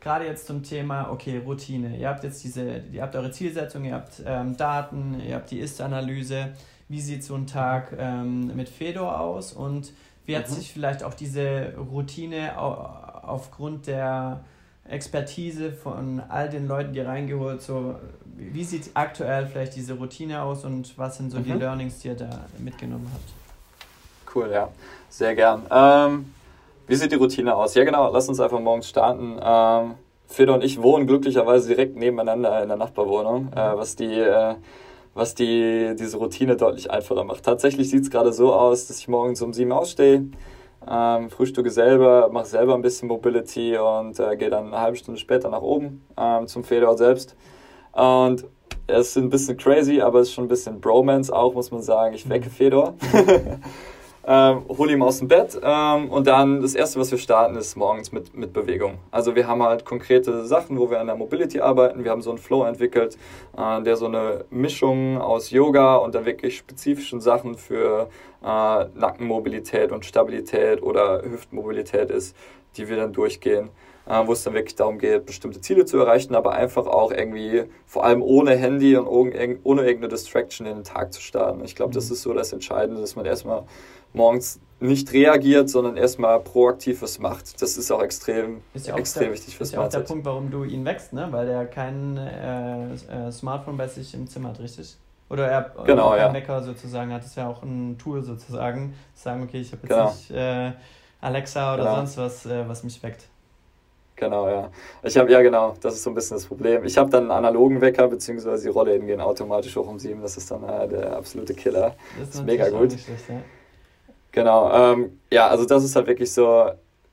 gerade jetzt zum Thema, okay, Routine. Ihr habt jetzt diese, ihr habt eure Zielsetzung, ihr habt ähm, Daten, ihr habt die Ist-Analyse. Wie sieht so ein Tag ähm, mit Fedor aus und wie hat mhm. sich vielleicht auch diese Routine aufgrund der Expertise von all den Leuten, die reingeholt, so wie sieht aktuell vielleicht diese Routine aus und was sind so mhm. die Learnings, die ihr da mitgenommen habt? Cool, ja, sehr gern. Ähm, wie sieht die Routine aus? Ja, genau, lass uns einfach morgens starten. Ähm, Fedor und ich wohnen glücklicherweise direkt nebeneinander in der Nachbarwohnung, äh, was die, äh, was die, diese Routine deutlich einfacher macht. Tatsächlich sieht es gerade so aus, dass ich morgens um sieben ausstehe, ähm, frühstücke selber, mache selber ein bisschen Mobility und äh, gehe dann eine halbe Stunde später nach oben ähm, zum Fedor selbst. Und es ist ein bisschen crazy, aber es ist schon ein bisschen Bromance auch, muss man sagen. Ich wecke mhm. Fedor. ähm, hole ihn aus dem Bett ähm, und dann das erste, was wir starten, ist morgens mit, mit Bewegung. Also wir haben halt konkrete Sachen, wo wir an der Mobility arbeiten. Wir haben so einen Flow entwickelt, äh, der so eine Mischung aus Yoga und dann wirklich spezifischen Sachen für äh, Nackenmobilität und Stabilität oder Hüftmobilität ist, die wir dann durchgehen. Äh, wo es dann wirklich darum geht, bestimmte Ziele zu erreichen, aber einfach auch irgendwie, vor allem ohne Handy und ohne irgendeine Distraction in den Tag zu starten. Ich glaube, das mhm. ist so das Entscheidende, dass man erstmal morgens nicht reagiert, sondern erstmal proaktiv was macht. Das ist auch extrem, ist ja auch extrem der, wichtig fürs Ist ja auch der Punkt, warum du ihn wächst, ne? weil er kein äh, äh, Smartphone bei sich im Zimmer hat, richtig? Oder er genau, ja. Wecker sozusagen hat. Das ist ja auch ein Tool sozusagen. Sagen, okay, ich habe jetzt genau. nicht äh, Alexa oder genau. sonst was, äh, was mich weckt. Genau, ja. Ich habe, ja genau, das ist so ein bisschen das Problem. Ich habe dann einen analogen Wecker, beziehungsweise die Rollläden gehen automatisch hoch um sieben. Das ist dann äh, der absolute Killer. Das ist, das ist mega gut. Schlecht, ja. Genau, ähm, ja, also das ist halt wirklich so,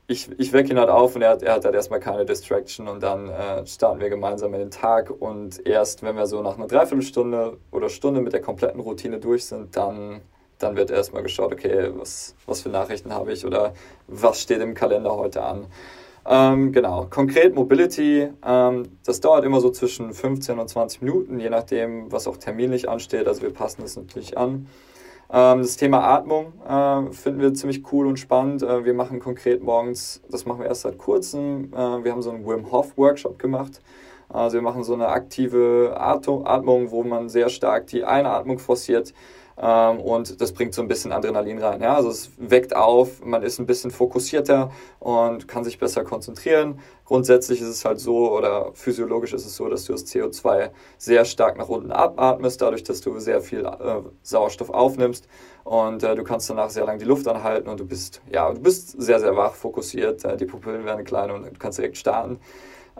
ich, ich wecke ihn halt auf und er hat, er hat halt erstmal keine Distraction und dann äh, starten wir gemeinsam in den Tag und erst wenn wir so nach einer Dreiviertelstunde oder Stunde mit der kompletten Routine durch sind, dann, dann wird erstmal geschaut, okay, was, was für Nachrichten habe ich oder was steht im Kalender heute an. Ähm, genau, konkret Mobility, ähm, das dauert immer so zwischen 15 und 20 Minuten, je nachdem, was auch terminlich ansteht. Also wir passen das natürlich an. Ähm, das Thema Atmung äh, finden wir ziemlich cool und spannend. Äh, wir machen konkret morgens, das machen wir erst seit kurzem, äh, wir haben so einen Wim Hof Workshop gemacht. Also wir machen so eine aktive Atmung, wo man sehr stark die Einatmung forciert ähm, und das bringt so ein bisschen Adrenalin rein. Ja? Also es weckt auf, man ist ein bisschen fokussierter und kann sich besser konzentrieren. Grundsätzlich ist es halt so oder physiologisch ist es so, dass du das CO2 sehr stark nach unten abatmest, dadurch, dass du sehr viel äh, Sauerstoff aufnimmst und äh, du kannst danach sehr lange die Luft anhalten und du bist ja du bist sehr sehr wach fokussiert. Äh, die Pupillen werden klein und du kannst direkt starten.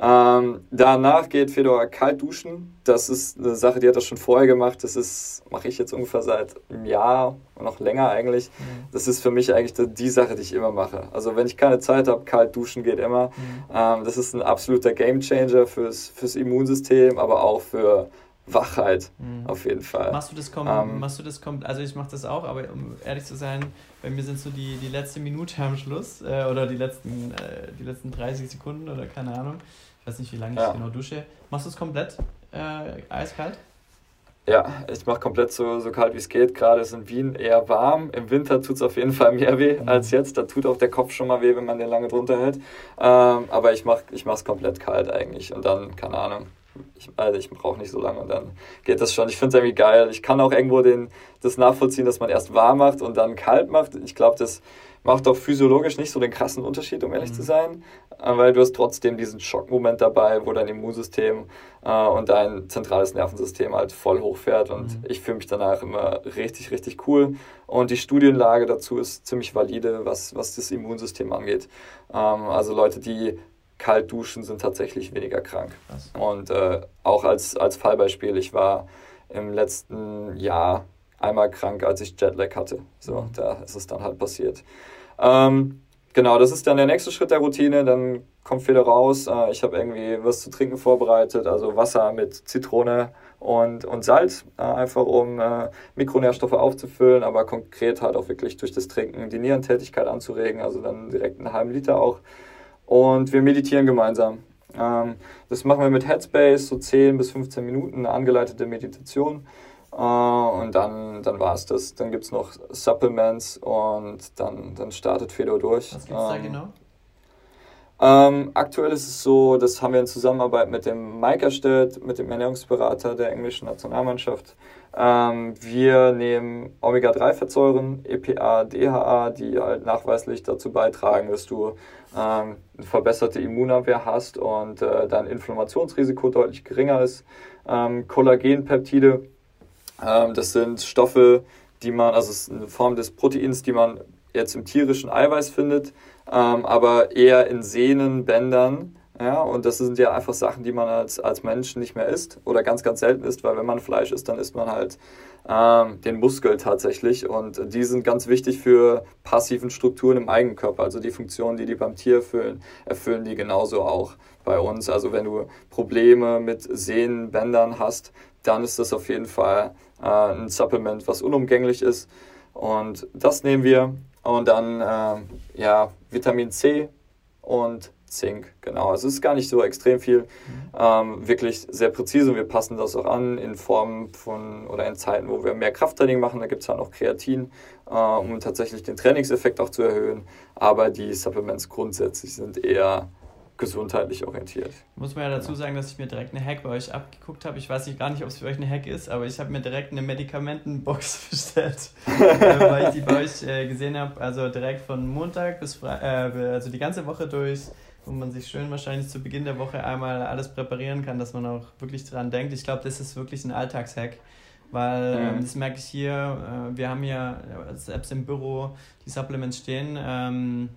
Ähm, danach geht Fedor kalt duschen. Das ist eine Sache, die hat er schon vorher gemacht. Das ist, mache ich jetzt ungefähr seit einem Jahr, noch länger eigentlich. Mhm. Das ist für mich eigentlich die Sache, die ich immer mache. Also wenn ich keine Zeit habe, kalt duschen geht immer. Mhm. Ähm, das ist ein absoluter Gamechanger fürs, fürs Immunsystem, aber auch für Wachheit mhm. auf jeden Fall. Machst du das kommt, ähm, machst du das kommt, also ich mache das auch, aber um ehrlich zu sein, bei mir sind so die, die letzte Minute am Schluss äh, oder die letzten, äh, die letzten 30 Sekunden oder keine Ahnung weiß nicht, wie lange ja. ich genau dusche. Machst du es komplett äh, eiskalt? Ja, ich mache komplett so, so kalt wie es geht. Gerade ist in Wien eher warm. Im Winter tut es auf jeden Fall mehr weh mhm. als jetzt. Da tut auch der Kopf schon mal weh, wenn man den lange drunter hält. Ähm, aber ich mache es ich komplett kalt eigentlich. Und dann, keine Ahnung, ich, also ich brauche nicht so lange und dann geht das schon. Ich finde es irgendwie geil. Ich kann auch irgendwo den, das nachvollziehen, dass man erst warm macht und dann kalt macht. Ich glaube, das macht auch physiologisch nicht so den krassen Unterschied, um ehrlich mhm. zu sein, äh, weil du hast trotzdem diesen Schockmoment dabei, wo dein Immunsystem äh, und dein zentrales Nervensystem halt voll hochfährt und mhm. ich fühle mich danach immer richtig, richtig cool und die Studienlage dazu ist ziemlich valide, was, was das Immunsystem angeht. Ähm, also Leute, die kalt duschen, sind tatsächlich weniger krank. Was? Und äh, auch als, als Fallbeispiel, ich war im letzten Jahr einmal krank, als ich Jetlag hatte. So, mhm. da ist es dann halt passiert. Ähm, genau, das ist dann der nächste Schritt der Routine. Dann kommt wieder raus. Äh, ich habe irgendwie was zu trinken vorbereitet, also Wasser mit Zitrone und, und Salz, äh, einfach um äh, Mikronährstoffe aufzufüllen, aber konkret halt auch wirklich durch das Trinken die Nierentätigkeit anzuregen, also dann direkt einen halben Liter auch. Und wir meditieren gemeinsam. Ähm, das machen wir mit Headspace, so 10 bis 15 Minuten, eine angeleitete Meditation. Äh, und dann, dann war es das. Dann gibt es noch Supplements und dann, dann startet Fedor durch. Was gibt es da ähm, genau? Ähm, aktuell ist es so, das haben wir in Zusammenarbeit mit dem Mike erstellt, mit dem Ernährungsberater der englischen Nationalmannschaft. Ähm, wir nehmen Omega-3-Fettsäuren, EPA, DHA, die halt nachweislich dazu beitragen, dass du ähm, eine verbesserte Immunabwehr hast und äh, dein Inflammationsrisiko deutlich geringer ist. Ähm, Kollagenpeptide, ähm, das sind Stoffe, die man, also es ist eine Form des Proteins, die man jetzt im tierischen Eiweiß findet, ähm, aber eher in Sehnen, Bändern. Ja, und das sind ja einfach Sachen, die man als, als Mensch nicht mehr isst oder ganz, ganz selten isst, weil wenn man Fleisch isst, dann isst man halt ähm, den Muskel tatsächlich. Und die sind ganz wichtig für passiven Strukturen im Eigenkörper. Also die Funktionen, die die beim Tier erfüllen, erfüllen die genauso auch bei uns. Also wenn du Probleme mit Sehnenbändern hast, dann ist das auf jeden Fall äh, ein Supplement, was unumgänglich ist. Und das nehmen wir. Und dann äh, ja, Vitamin C und Zink, genau. Also es ist gar nicht so extrem viel, ähm, wirklich sehr präzise und wir passen das auch an in Form von oder in Zeiten, wo wir mehr Krafttraining machen. Da gibt es halt auch Kreatin, äh, um tatsächlich den Trainingseffekt auch zu erhöhen. Aber die Supplements grundsätzlich sind eher gesundheitlich orientiert. Muss man ja dazu sagen, dass ich mir direkt eine Hack bei euch abgeguckt habe. Ich weiß nicht gar nicht, ob es für euch eine Hack ist, aber ich habe mir direkt eine Medikamentenbox bestellt, äh, weil ich die bei euch äh, gesehen habe. Also direkt von Montag bis Freitag, äh, also die ganze Woche durch, wo man sich schön wahrscheinlich zu Beginn der Woche einmal alles präparieren kann, dass man auch wirklich dran denkt. Ich glaube, das ist wirklich ein Alltagshack. Weil ähm, das merke ich hier, äh, wir haben ja selbst im Büro die Supplements stehen ähm,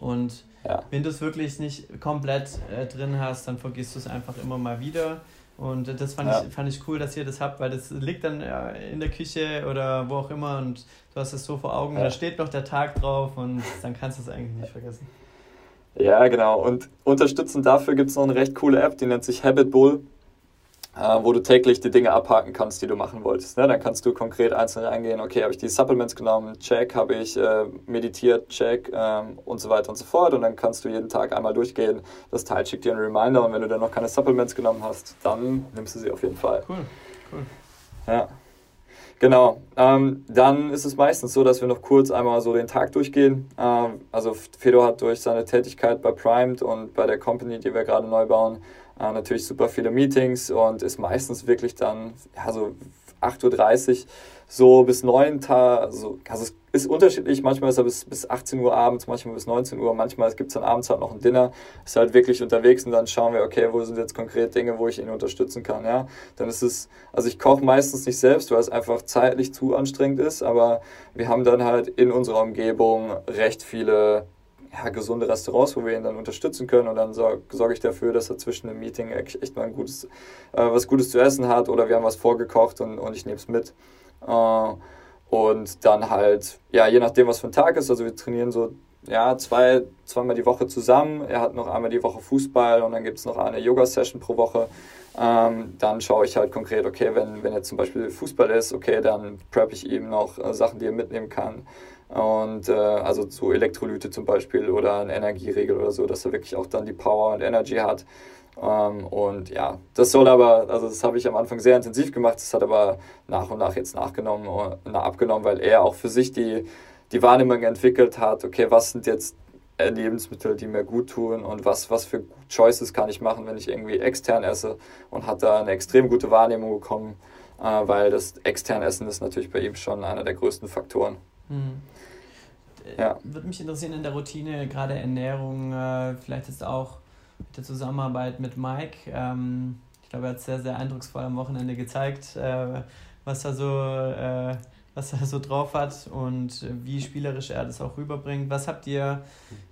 und ja. Wenn du es wirklich nicht komplett äh, drin hast, dann vergisst du es einfach immer mal wieder. Und das fand, ja. ich, fand ich cool, dass ihr das habt, weil das liegt dann äh, in der Küche oder wo auch immer und du hast es so vor Augen, ja. da steht noch der Tag drauf und dann kannst du es eigentlich nicht vergessen. Ja, genau. Und unterstützend dafür gibt es noch eine recht coole App, die nennt sich Habit Bull. Äh, wo du täglich die Dinge abhaken kannst, die du machen wolltest. Ne? Dann kannst du konkret einzeln reingehen, okay, habe ich die Supplements genommen, check, habe ich äh, meditiert, check ähm, und so weiter und so fort. Und dann kannst du jeden Tag einmal durchgehen. Das Teil schickt dir einen Reminder und wenn du dann noch keine Supplements genommen hast, dann nimmst du sie auf jeden Fall. Cool, cool. Ja. Genau. Ähm, dann ist es meistens so, dass wir noch kurz einmal so den Tag durchgehen. Ähm, also Fedor hat durch seine Tätigkeit bei Primed und bei der Company, die wir gerade neu bauen, äh, natürlich super viele Meetings und ist meistens wirklich dann ja, so 8.30 Uhr so bis 9 Tage, also, also es ist unterschiedlich, manchmal ist er bis, bis 18 Uhr abends, manchmal bis 19 Uhr, manchmal gibt es dann abends halt noch ein Dinner, ist halt wirklich unterwegs und dann schauen wir, okay, wo sind jetzt konkret Dinge, wo ich ihn unterstützen kann, ja. Dann ist es, also ich koche meistens nicht selbst, weil es einfach zeitlich zu anstrengend ist, aber wir haben dann halt in unserer Umgebung recht viele ja, gesunde Restaurants, wo wir ihn dann unterstützen können und dann sorge sorg ich dafür, dass er zwischen dem Meeting echt mal ein gutes, äh, was Gutes zu essen hat oder wir haben was vorgekocht und, und ich nehme es mit. Äh, und dann halt, ja, je nachdem, was für ein Tag ist, also wir trainieren so ja, zwei, zweimal die Woche zusammen. Er hat noch einmal die Woche Fußball und dann gibt es noch eine Yoga-Session pro Woche. Ähm, dann schaue ich halt konkret, okay, wenn, wenn jetzt zum Beispiel Fußball ist, okay, dann prep ich ihm noch äh, Sachen, die er mitnehmen kann. Und äh, also so Elektrolyte zum Beispiel oder ein Energieregel oder so, dass er wirklich auch dann die Power und Energy hat. Ähm, und ja, das soll aber, also das habe ich am Anfang sehr intensiv gemacht, das hat aber nach und nach jetzt nachgenommen, äh, abgenommen, weil er auch für sich die, die Wahrnehmung entwickelt hat, okay, was sind jetzt Lebensmittel, die mir gut tun und was, was für Choices kann ich machen, wenn ich irgendwie extern esse und hat da eine extrem gute Wahrnehmung bekommen, äh, weil das extern Essen ist natürlich bei ihm schon einer der größten Faktoren. Mhm. Ja. Würde mich interessieren in der Routine, gerade Ernährung, äh, vielleicht ist auch mit der Zusammenarbeit mit Mike. Ähm, ich glaube, er hat sehr, sehr eindrucksvoll am Wochenende gezeigt, äh, was er so. Äh, was er so drauf hat und wie spielerisch er das auch rüberbringt. Was habt ihr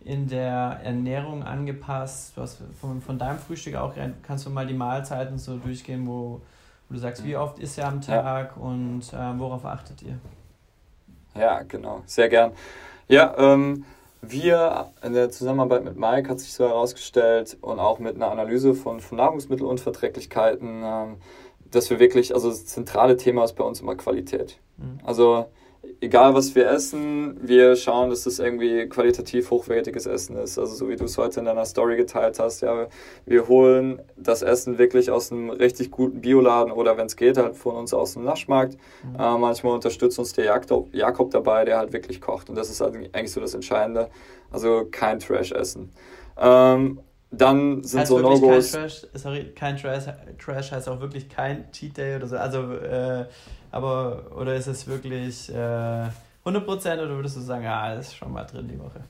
in der Ernährung angepasst? Du hast von, von deinem Frühstück auch, kannst du mal die Mahlzeiten so durchgehen, wo, wo du sagst, wie oft ist er am Tag und äh, worauf achtet ihr? Ja, genau, sehr gern. Ja, ähm, wir in der Zusammenarbeit mit Mike hat sich so herausgestellt und auch mit einer Analyse von, von Nahrungsmittelunverträglichkeiten, ähm, dass wir wirklich, also das zentrale Thema ist bei uns immer Qualität. Mhm. Also egal was wir essen, wir schauen, dass das irgendwie qualitativ hochwertiges Essen ist. Also so wie du es heute in deiner Story geteilt hast, ja, wir holen das Essen wirklich aus einem richtig guten Bioladen oder wenn es geht, halt von uns aus dem Naschmarkt. Mhm. Äh, manchmal unterstützt uns der Jakob, Jakob dabei, der halt wirklich kocht. Und das ist halt eigentlich so das Entscheidende. Also kein Trash-Essen. Ähm, dann sind heißt so No-Gos. Kein Trash, sorry, kein Trash, Trash heißt auch wirklich kein Cheat Day oder so. Also äh, aber, oder ist es wirklich äh, 100% oder würdest du sagen, ja, das ist schon mal drin die Woche?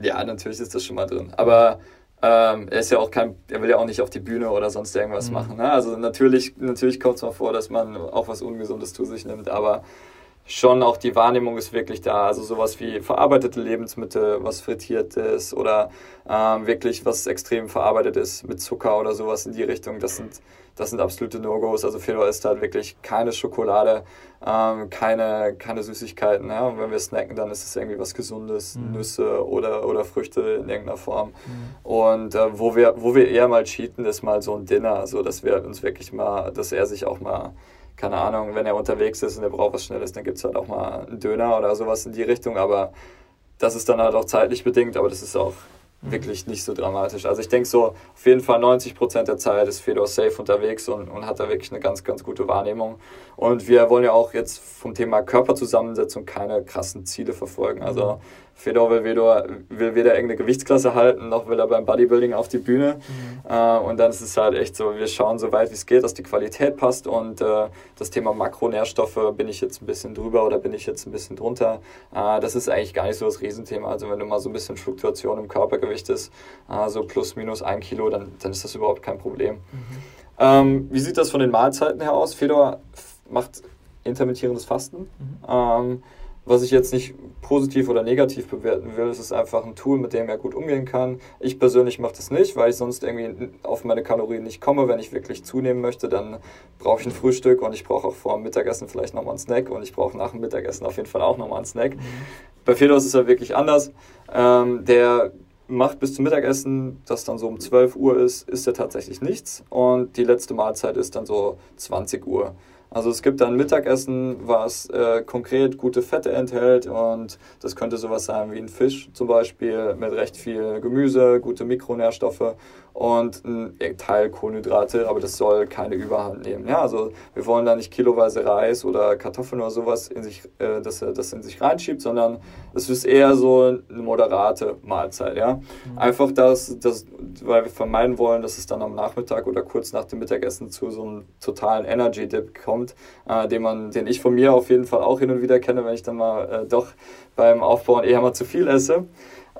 Ja, natürlich ist das schon mal drin. Aber ähm, er ist ja auch kein, er will ja auch nicht auf die Bühne oder sonst irgendwas mhm. machen. Ne? Also natürlich, natürlich kommt es mal vor, dass man auch was Ungesundes zu sich nimmt, aber schon auch die Wahrnehmung ist wirklich da. Also sowas wie verarbeitete Lebensmittel, was frittiert ist oder ähm, wirklich was extrem verarbeitet ist mit Zucker oder sowas in die Richtung. Das sind das sind absolute No-Gos. Also Fedor isst halt wirklich keine Schokolade, ähm, keine, keine Süßigkeiten. Ja? Und wenn wir snacken, dann ist es irgendwie was Gesundes, mhm. Nüsse oder, oder Früchte in irgendeiner Form. Mhm. Und äh, wo, wir, wo wir eher mal cheaten, ist mal so ein Dinner, also dass wir uns wirklich mal, dass er sich auch mal keine Ahnung, wenn er unterwegs ist und er braucht was Schnelles, dann gibt es halt auch mal einen Döner oder sowas in die Richtung, aber das ist dann halt auch zeitlich bedingt, aber das ist auch Mhm. wirklich nicht so dramatisch. Also ich denke so, auf jeden Fall 90 Prozent der Zeit ist Fedor safe unterwegs und, und hat da wirklich eine ganz, ganz gute Wahrnehmung. Und wir wollen ja auch jetzt vom Thema Körperzusammensetzung keine krassen Ziele verfolgen. Also. Fedor will weder, will weder irgendeine Gewichtsklasse halten, noch will er beim Bodybuilding auf die Bühne. Mhm. Äh, und dann ist es halt echt so, wir schauen so weit wie es geht, dass die Qualität passt. Und äh, das Thema Makronährstoffe, bin ich jetzt ein bisschen drüber oder bin ich jetzt ein bisschen drunter, äh, das ist eigentlich gar nicht so das Riesenthema. Also wenn du mal so ein bisschen Fluktuation im Körpergewicht ist, äh, so plus minus ein Kilo, dann, dann ist das überhaupt kein Problem. Mhm. Ähm, wie sieht das von den Mahlzeiten her aus? Fedor macht intermittierendes Fasten. Mhm. Ähm, was ich jetzt nicht positiv oder negativ bewerten will, es ist einfach ein Tool, mit dem er gut umgehen kann. Ich persönlich mache das nicht, weil ich sonst irgendwie auf meine Kalorien nicht komme. Wenn ich wirklich zunehmen möchte, dann brauche ich ein Frühstück und ich brauche auch vor dem Mittagessen vielleicht nochmal einen Snack und ich brauche nach dem Mittagessen auf jeden Fall auch nochmal einen Snack. Mhm. Bei Fedor ist es ja wirklich anders. Ähm, der macht bis zum Mittagessen, das dann so um 12 Uhr ist, isst er tatsächlich nichts und die letzte Mahlzeit ist dann so 20 Uhr. Also es gibt dann Mittagessen, was äh, konkret gute Fette enthält und das könnte sowas sein wie ein Fisch zum Beispiel mit recht viel Gemüse, gute Mikronährstoffe und ein Teil Kohlenhydrate, aber das soll keine Überhand nehmen. Ja, also wir wollen da nicht kiloweise Reis oder Kartoffeln oder sowas in sich, äh, dass er das in sich reinschiebt, sondern es ist eher so eine moderate Mahlzeit. Ja, mhm. einfach das, das, weil wir vermeiden wollen, dass es dann am Nachmittag oder kurz nach dem Mittagessen zu so einem totalen Energy Dip kommt, äh, den man, den ich von mir auf jeden Fall auch hin und wieder kenne, wenn ich dann mal äh, doch beim Aufbauen eher mal zu viel esse.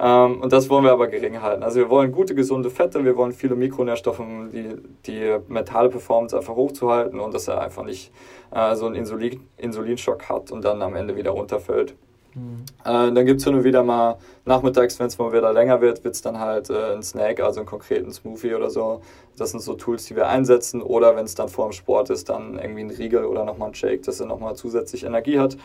Ähm, und das wollen wir aber gering halten. Also wir wollen gute, gesunde Fette, wir wollen viele Mikronährstoffe, die, die mentale Performance einfach hochzuhalten und dass er einfach nicht äh, so einen Insulin, Insulinschock hat und dann am Ende wieder runterfällt. Mhm. Äh, dann gibt es hin und wieder mal nachmittags, wenn es mal wieder länger wird, wird es dann halt äh, ein Snack, also einen konkreten Smoothie oder so. Das sind so Tools, die wir einsetzen. Oder wenn es dann vor dem Sport ist, dann irgendwie ein Riegel oder nochmal ein Shake, dass er nochmal zusätzlich Energie hat,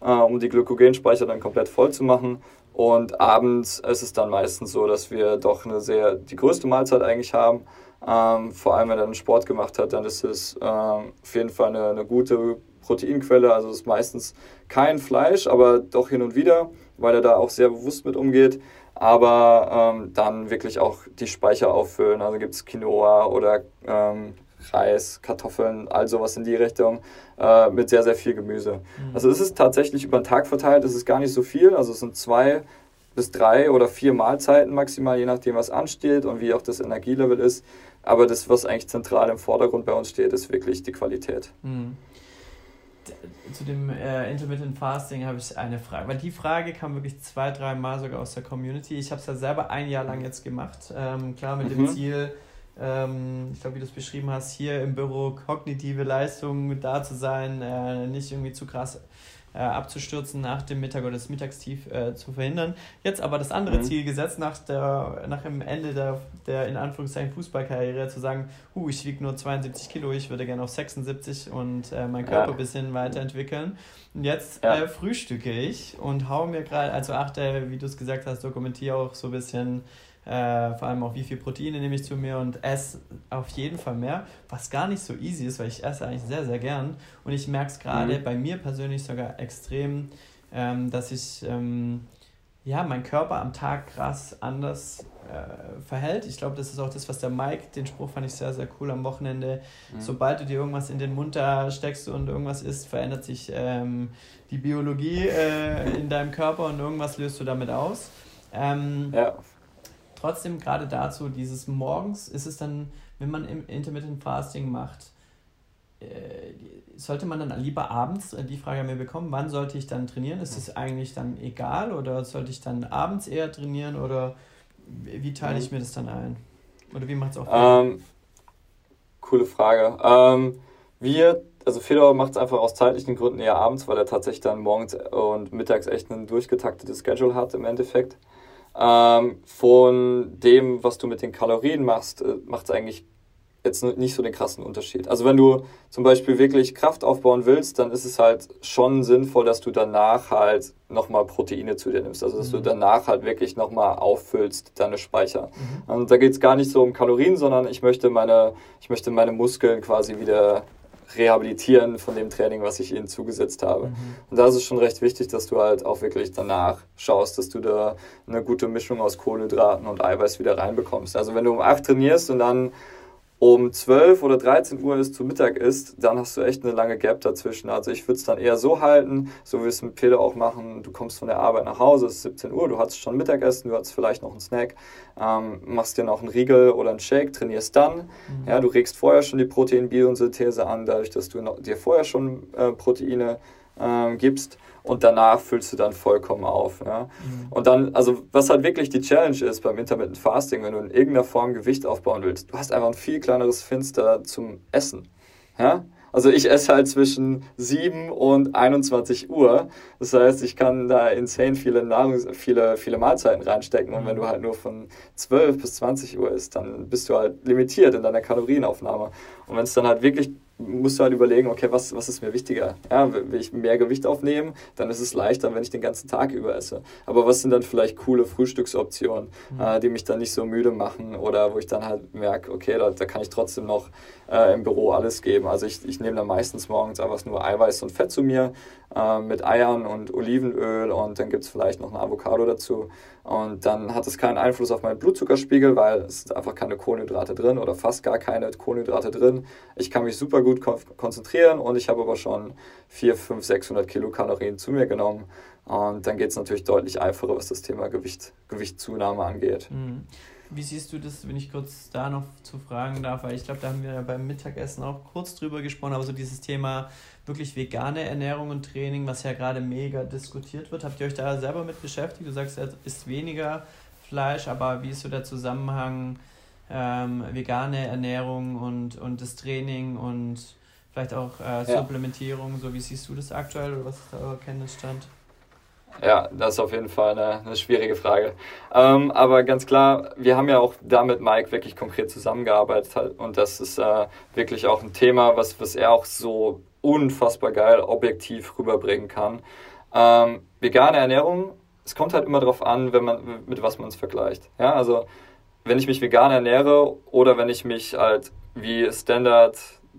äh, um die Glykogenspeicher dann komplett voll zu machen. Und abends ist es dann meistens so, dass wir doch eine sehr, die größte Mahlzeit eigentlich haben. Ähm, vor allem, wenn er einen Sport gemacht hat, dann ist es äh, auf jeden Fall eine, eine gute Proteinquelle. Also es ist meistens kein Fleisch, aber doch hin und wieder, weil er da auch sehr bewusst mit umgeht. Aber ähm, dann wirklich auch die Speicher auffüllen. Also gibt es Quinoa oder ähm, Reis, Kartoffeln, all sowas in die Richtung, äh, mit sehr, sehr viel Gemüse. Mhm. Also es ist tatsächlich über den Tag verteilt, es ist gar nicht so viel, also es sind zwei bis drei oder vier Mahlzeiten maximal, je nachdem, was ansteht und wie auch das Energielevel ist. Aber das, was eigentlich zentral im Vordergrund bei uns steht, ist wirklich die Qualität. Mhm. Zu dem äh, Intermittent Fasting habe ich eine Frage, weil die Frage kam wirklich zwei, drei Mal sogar aus der Community. Ich habe es ja selber ein Jahr lang jetzt gemacht, ähm, klar mit mhm. dem Ziel, ähm, ich glaube, wie du es beschrieben hast, hier im Büro kognitive Leistungen da zu sein, äh, nicht irgendwie zu krass äh, abzustürzen nach dem Mittag oder das Mittagstief äh, zu verhindern. Jetzt aber das andere mhm. Ziel gesetzt, nach, der, nach dem Ende der, der in Anführungszeichen Fußballkarriere zu sagen, uh, ich wiege nur 72 Kilo, ich würde gerne auf 76 und äh, meinen Körper ja. ein bisschen weiterentwickeln. Und jetzt ja. Äh, frühstücke ich und haue mir gerade, also achte, wie du es gesagt hast, dokumentiere auch so ein bisschen äh, vor allem auch wie viel Proteine nehme ich zu mir und esse auf jeden Fall mehr, was gar nicht so easy ist, weil ich esse eigentlich sehr, sehr gern und ich merke es gerade mhm. bei mir persönlich sogar extrem, ähm, dass ich ähm, ja, mein Körper am Tag krass anders äh, verhält. Ich glaube, das ist auch das, was der Mike, den Spruch fand ich sehr, sehr cool am Wochenende. Mhm. Sobald du dir irgendwas in den Mund da steckst und irgendwas isst, verändert sich ähm, die Biologie äh, in deinem Körper und irgendwas löst du damit aus. Ähm, ja trotzdem gerade dazu, dieses morgens ist es dann, wenn man im Intermittent Fasting macht, äh, sollte man dann lieber abends, äh, die Frage haben wir bekommen, wann sollte ich dann trainieren? Ist es eigentlich dann egal oder sollte ich dann abends eher trainieren oder wie teile ich mhm. mir das dann ein? Oder wie macht es auch? Ähm, coole Frage. Ähm, wir, also Fedor macht es einfach aus zeitlichen Gründen eher abends, weil er tatsächlich dann morgens und mittags echt ein durchgetaktetes Schedule hat im Endeffekt. Ähm, von dem, was du mit den Kalorien machst, äh, macht es eigentlich jetzt nicht so den krassen Unterschied. Also wenn du zum Beispiel wirklich Kraft aufbauen willst, dann ist es halt schon sinnvoll, dass du danach halt nochmal Proteine zu dir nimmst. Also dass mhm. du danach halt wirklich nochmal auffüllst, deine Speicher. Mhm. Und da geht es gar nicht so um Kalorien, sondern ich möchte meine, ich möchte meine Muskeln quasi wieder rehabilitieren von dem Training, was ich ihnen zugesetzt habe. Mhm. Und da ist es schon recht wichtig, dass du halt auch wirklich danach schaust, dass du da eine gute Mischung aus Kohlenhydraten und Eiweiß wieder reinbekommst. Also wenn du um 8 trainierst und dann um 12 oder 13 Uhr ist zu Mittag ist, dann hast du echt eine lange Gap dazwischen. Also ich würde es dann eher so halten, so wie es mit Peter auch machen, du kommst von der Arbeit nach Hause, es ist 17 Uhr, du hattest schon Mittagessen, du hattest vielleicht noch einen Snack, ähm, machst dir noch einen Riegel oder einen Shake, trainierst dann. Mhm. Ja, du regst vorher schon die Proteinbiosynthese an, dadurch, dass du noch, dir vorher schon äh, Proteine äh, gibst und danach füllst du dann vollkommen auf. Ja? Mhm. Und dann, also was halt wirklich die Challenge ist beim Intermittent Fasting, wenn du in irgendeiner Form Gewicht aufbauen willst, du hast einfach ein viel kleineres Fenster zum Essen. Ja? Also ich esse halt zwischen 7 und 21 Uhr. Das heißt, ich kann da insane viele Nahrungs viele, viele Mahlzeiten reinstecken. Und wenn du halt nur von 12 bis 20 Uhr isst, dann bist du halt limitiert in deiner Kalorienaufnahme. Und wenn es dann halt wirklich musst du halt überlegen, okay, was, was ist mir wichtiger? Ja, will ich mehr Gewicht aufnehmen, dann ist es leichter, wenn ich den ganzen Tag über esse. Aber was sind dann vielleicht coole Frühstücksoptionen, mhm. äh, die mich dann nicht so müde machen oder wo ich dann halt merke, okay, da, da kann ich trotzdem noch äh, im Büro alles geben. Also ich, ich nehme dann meistens morgens einfach nur Eiweiß und Fett zu mir äh, mit Eiern und Olivenöl und dann gibt es vielleicht noch eine Avocado dazu. Und dann hat es keinen Einfluss auf meinen Blutzuckerspiegel, weil es sind einfach keine Kohlenhydrate drin oder fast gar keine Kohlenhydrate drin. Ich kann mich super gut kon konzentrieren und ich habe aber schon 4, 5, 600 Kilokalorien zu mir genommen. Und dann geht es natürlich deutlich einfacher, was das Thema Gewicht, Gewichtszunahme angeht. Mhm. Wie siehst du das, wenn ich kurz da noch zu fragen darf? Weil ich glaube, da haben wir ja beim Mittagessen auch kurz drüber gesprochen, aber so dieses Thema wirklich vegane Ernährung und Training, was ja gerade mega diskutiert wird. Habt ihr euch da selber mit beschäftigt? Du sagst, es ist weniger Fleisch, aber wie ist so der Zusammenhang ähm, vegane Ernährung und, und das Training und vielleicht auch äh, Supplementierung? Ja. So, wie siehst du das aktuell oder was ist da euer Kenntnisstand? Ja, das ist auf jeden Fall eine, eine schwierige Frage. Ähm, aber ganz klar, wir haben ja auch da mit Mike wirklich konkret zusammengearbeitet und das ist äh, wirklich auch ein Thema, was, was er auch so unfassbar geil objektiv rüberbringen kann. Ähm, vegane Ernährung, es kommt halt immer darauf an, wenn man, mit was man es vergleicht. Ja, also wenn ich mich vegan ernähre oder wenn ich mich halt wie Standard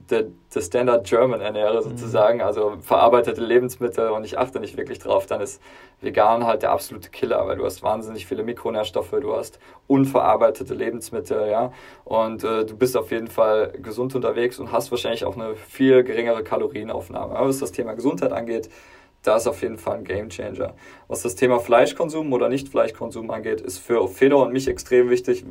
der, der Standard German ernähre mhm. sozusagen, mhm. also verarbeitete Lebensmittel und ich achte nicht wirklich drauf, dann ist vegan halt der absolute Killer, weil du hast wahnsinnig viele Mikronährstoffe, du hast unverarbeitete Lebensmittel, ja, und äh, du bist auf jeden Fall gesund unterwegs und hast wahrscheinlich auch eine viel geringere Kalorienaufnahme. Aber was das Thema Gesundheit angeht, da ist auf jeden Fall ein Game Changer. Was das Thema Fleischkonsum oder Nicht-Fleischkonsum angeht, ist für Fedor und mich extrem wichtig.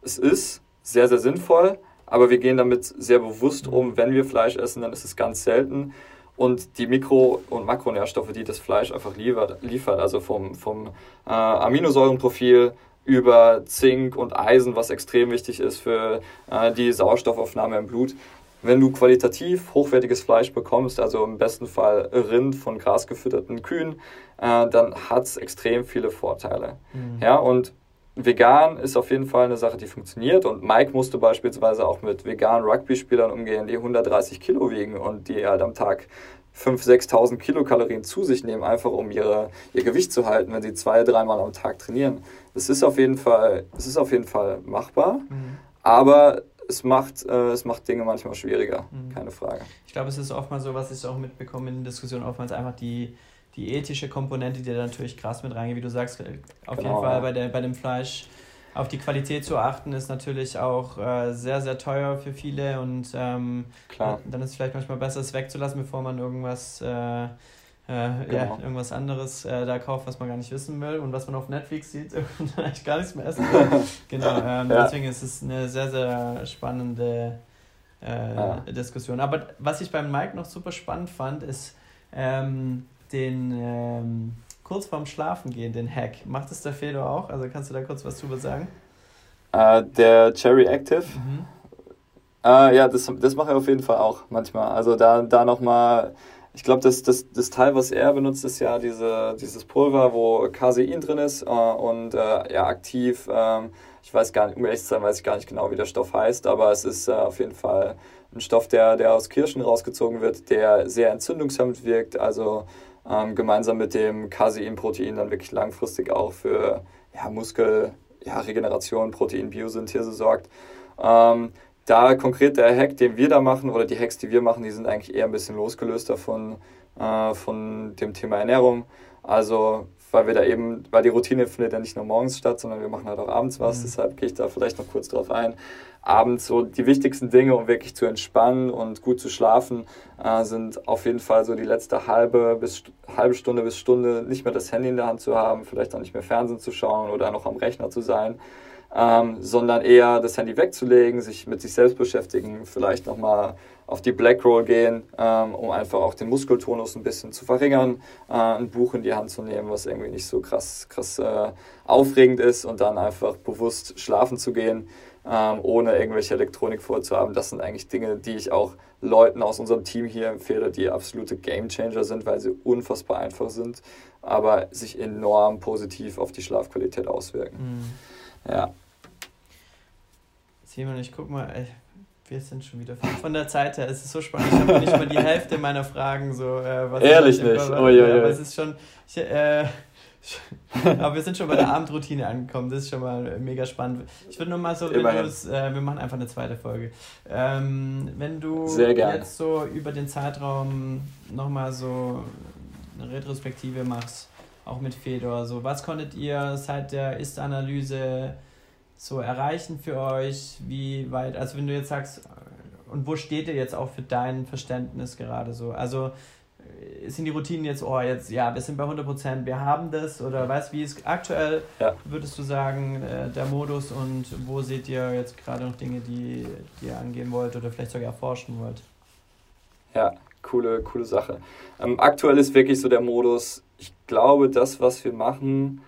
Es ist sehr, sehr sinnvoll, aber wir gehen damit sehr bewusst um. Wenn wir Fleisch essen, dann ist es ganz selten. Und die Mikro- und Makronährstoffe, die das Fleisch einfach liefert, liefert also vom, vom äh, Aminosäurenprofil über Zink und Eisen, was extrem wichtig ist für äh, die Sauerstoffaufnahme im Blut. Wenn du qualitativ hochwertiges Fleisch bekommst, also im besten Fall Rind von grasgefütterten Kühen, äh, dann hat es extrem viele Vorteile. Mhm. Ja, und vegan ist auf jeden Fall eine Sache, die funktioniert. Und Mike musste beispielsweise auch mit veganen Rugby-Spielern umgehen, die 130 Kilo wiegen und die halt am Tag 5.000, 6.000 Kilokalorien zu sich nehmen, einfach um ihre, ihr Gewicht zu halten, wenn sie zwei, dreimal am Tag trainieren. Das ist auf jeden Fall, das ist auf jeden Fall machbar, mhm. aber es macht, äh, es macht Dinge manchmal schwieriger, mhm. keine Frage. Ich glaube, es ist oftmals so, was ich auch mitbekomme in den Diskussionen, oftmals einfach die, die ethische Komponente, die da natürlich krass mit reingeht, wie du sagst, äh, auf genau, jeden Fall ja. bei, der, bei dem Fleisch auf die Qualität zu achten, ist natürlich auch äh, sehr, sehr teuer für viele und ähm, Klar. dann ist es vielleicht manchmal besser, es wegzulassen, bevor man irgendwas, äh, äh, genau. ja, irgendwas anderes äh, da kauft, was man gar nicht wissen will und was man auf Netflix sieht und eigentlich gar nichts mehr essen will. genau, ähm, ja. deswegen ist es eine sehr, sehr spannende äh, ja. Diskussion. Aber was ich beim Mike noch super spannend fand, ist, ähm, den ähm, kurz vorm Schlafen gehen, den Hack. Macht es der Fedor auch? Also kannst du da kurz was drüber sagen? Äh, der Cherry Active. Mhm. Äh, ja, das, das mache ich auf jeden Fall auch manchmal. Also da, da nochmal, ich glaube, das, das, das Teil, was er benutzt, ist ja diese, dieses Pulver, wo Casein drin ist äh, und äh, ja, aktiv. Ähm, ich weiß gar nicht, um ehrlich zu sein, weiß ich gar nicht genau, wie der Stoff heißt, aber es ist äh, auf jeden Fall ein Stoff, der, der aus Kirschen rausgezogen wird, der sehr entzündungshemmend wirkt, also ähm, gemeinsam mit dem Casein-Protein dann wirklich langfristig auch für ja, Muskel, ja, Protein-Biosynthese sorgt. Ähm, da konkret der Hack, den wir da machen, oder die Hacks, die wir machen, die sind eigentlich eher ein bisschen losgelöst davon, äh, von dem Thema Ernährung. Also, weil wir da eben, weil die Routine findet ja nicht nur morgens statt, sondern wir machen halt auch abends was. Mhm. Deshalb gehe ich da vielleicht noch kurz drauf ein abends so die wichtigsten Dinge, um wirklich zu entspannen und gut zu schlafen, äh, sind auf jeden Fall so die letzte halbe bis halbe Stunde bis Stunde nicht mehr das Handy in der Hand zu haben, vielleicht auch nicht mehr Fernsehen zu schauen oder noch am Rechner zu sein, ähm, sondern eher das Handy wegzulegen, sich mit sich selbst beschäftigen, vielleicht nochmal auf die Black Roll gehen, ähm, um einfach auch den Muskeltonus ein bisschen zu verringern, äh, ein Buch in die Hand zu nehmen, was irgendwie nicht so krass, krass äh, aufregend ist und dann einfach bewusst schlafen zu gehen ähm, ohne irgendwelche Elektronik vorzuhaben. Das sind eigentlich Dinge, die ich auch Leuten aus unserem Team hier empfehle, die absolute Gamechanger sind, weil sie unfassbar einfach sind, aber sich enorm positiv auf die Schlafqualität auswirken. Mhm. Ja. Simon, ich guck mal, wir sind schon wieder von der Zeit her. Es ist so spannend. Ich habe nicht mal die Hälfte meiner Fragen so. Äh, was Ehrlich nicht. Oh, ja, ja. Aber es ist schon. Ich, äh, aber wir sind schon bei der Abendroutine angekommen. Das ist schon mal mega spannend. Ich würde nur mal so, wenn äh, wir machen einfach eine zweite Folge. Ähm, wenn du jetzt so über den Zeitraum nochmal so eine Retrospektive machst, auch mit Fedor, so was konntet ihr seit der Ist-Analyse so erreichen für euch? Wie weit, also wenn du jetzt sagst, und wo steht ihr jetzt auch für dein Verständnis gerade so? Also äh, sind die Routinen jetzt, oh, jetzt, ja, wir sind bei 100%, wir haben das oder weißt wie ist aktuell, ja. würdest du sagen, äh, der Modus und wo seht ihr jetzt gerade noch Dinge, die, die ihr angehen wollt oder vielleicht sogar erforschen wollt? Ja, coole, coole Sache. Ähm, aktuell ist wirklich so der Modus, ich glaube, das, was wir machen,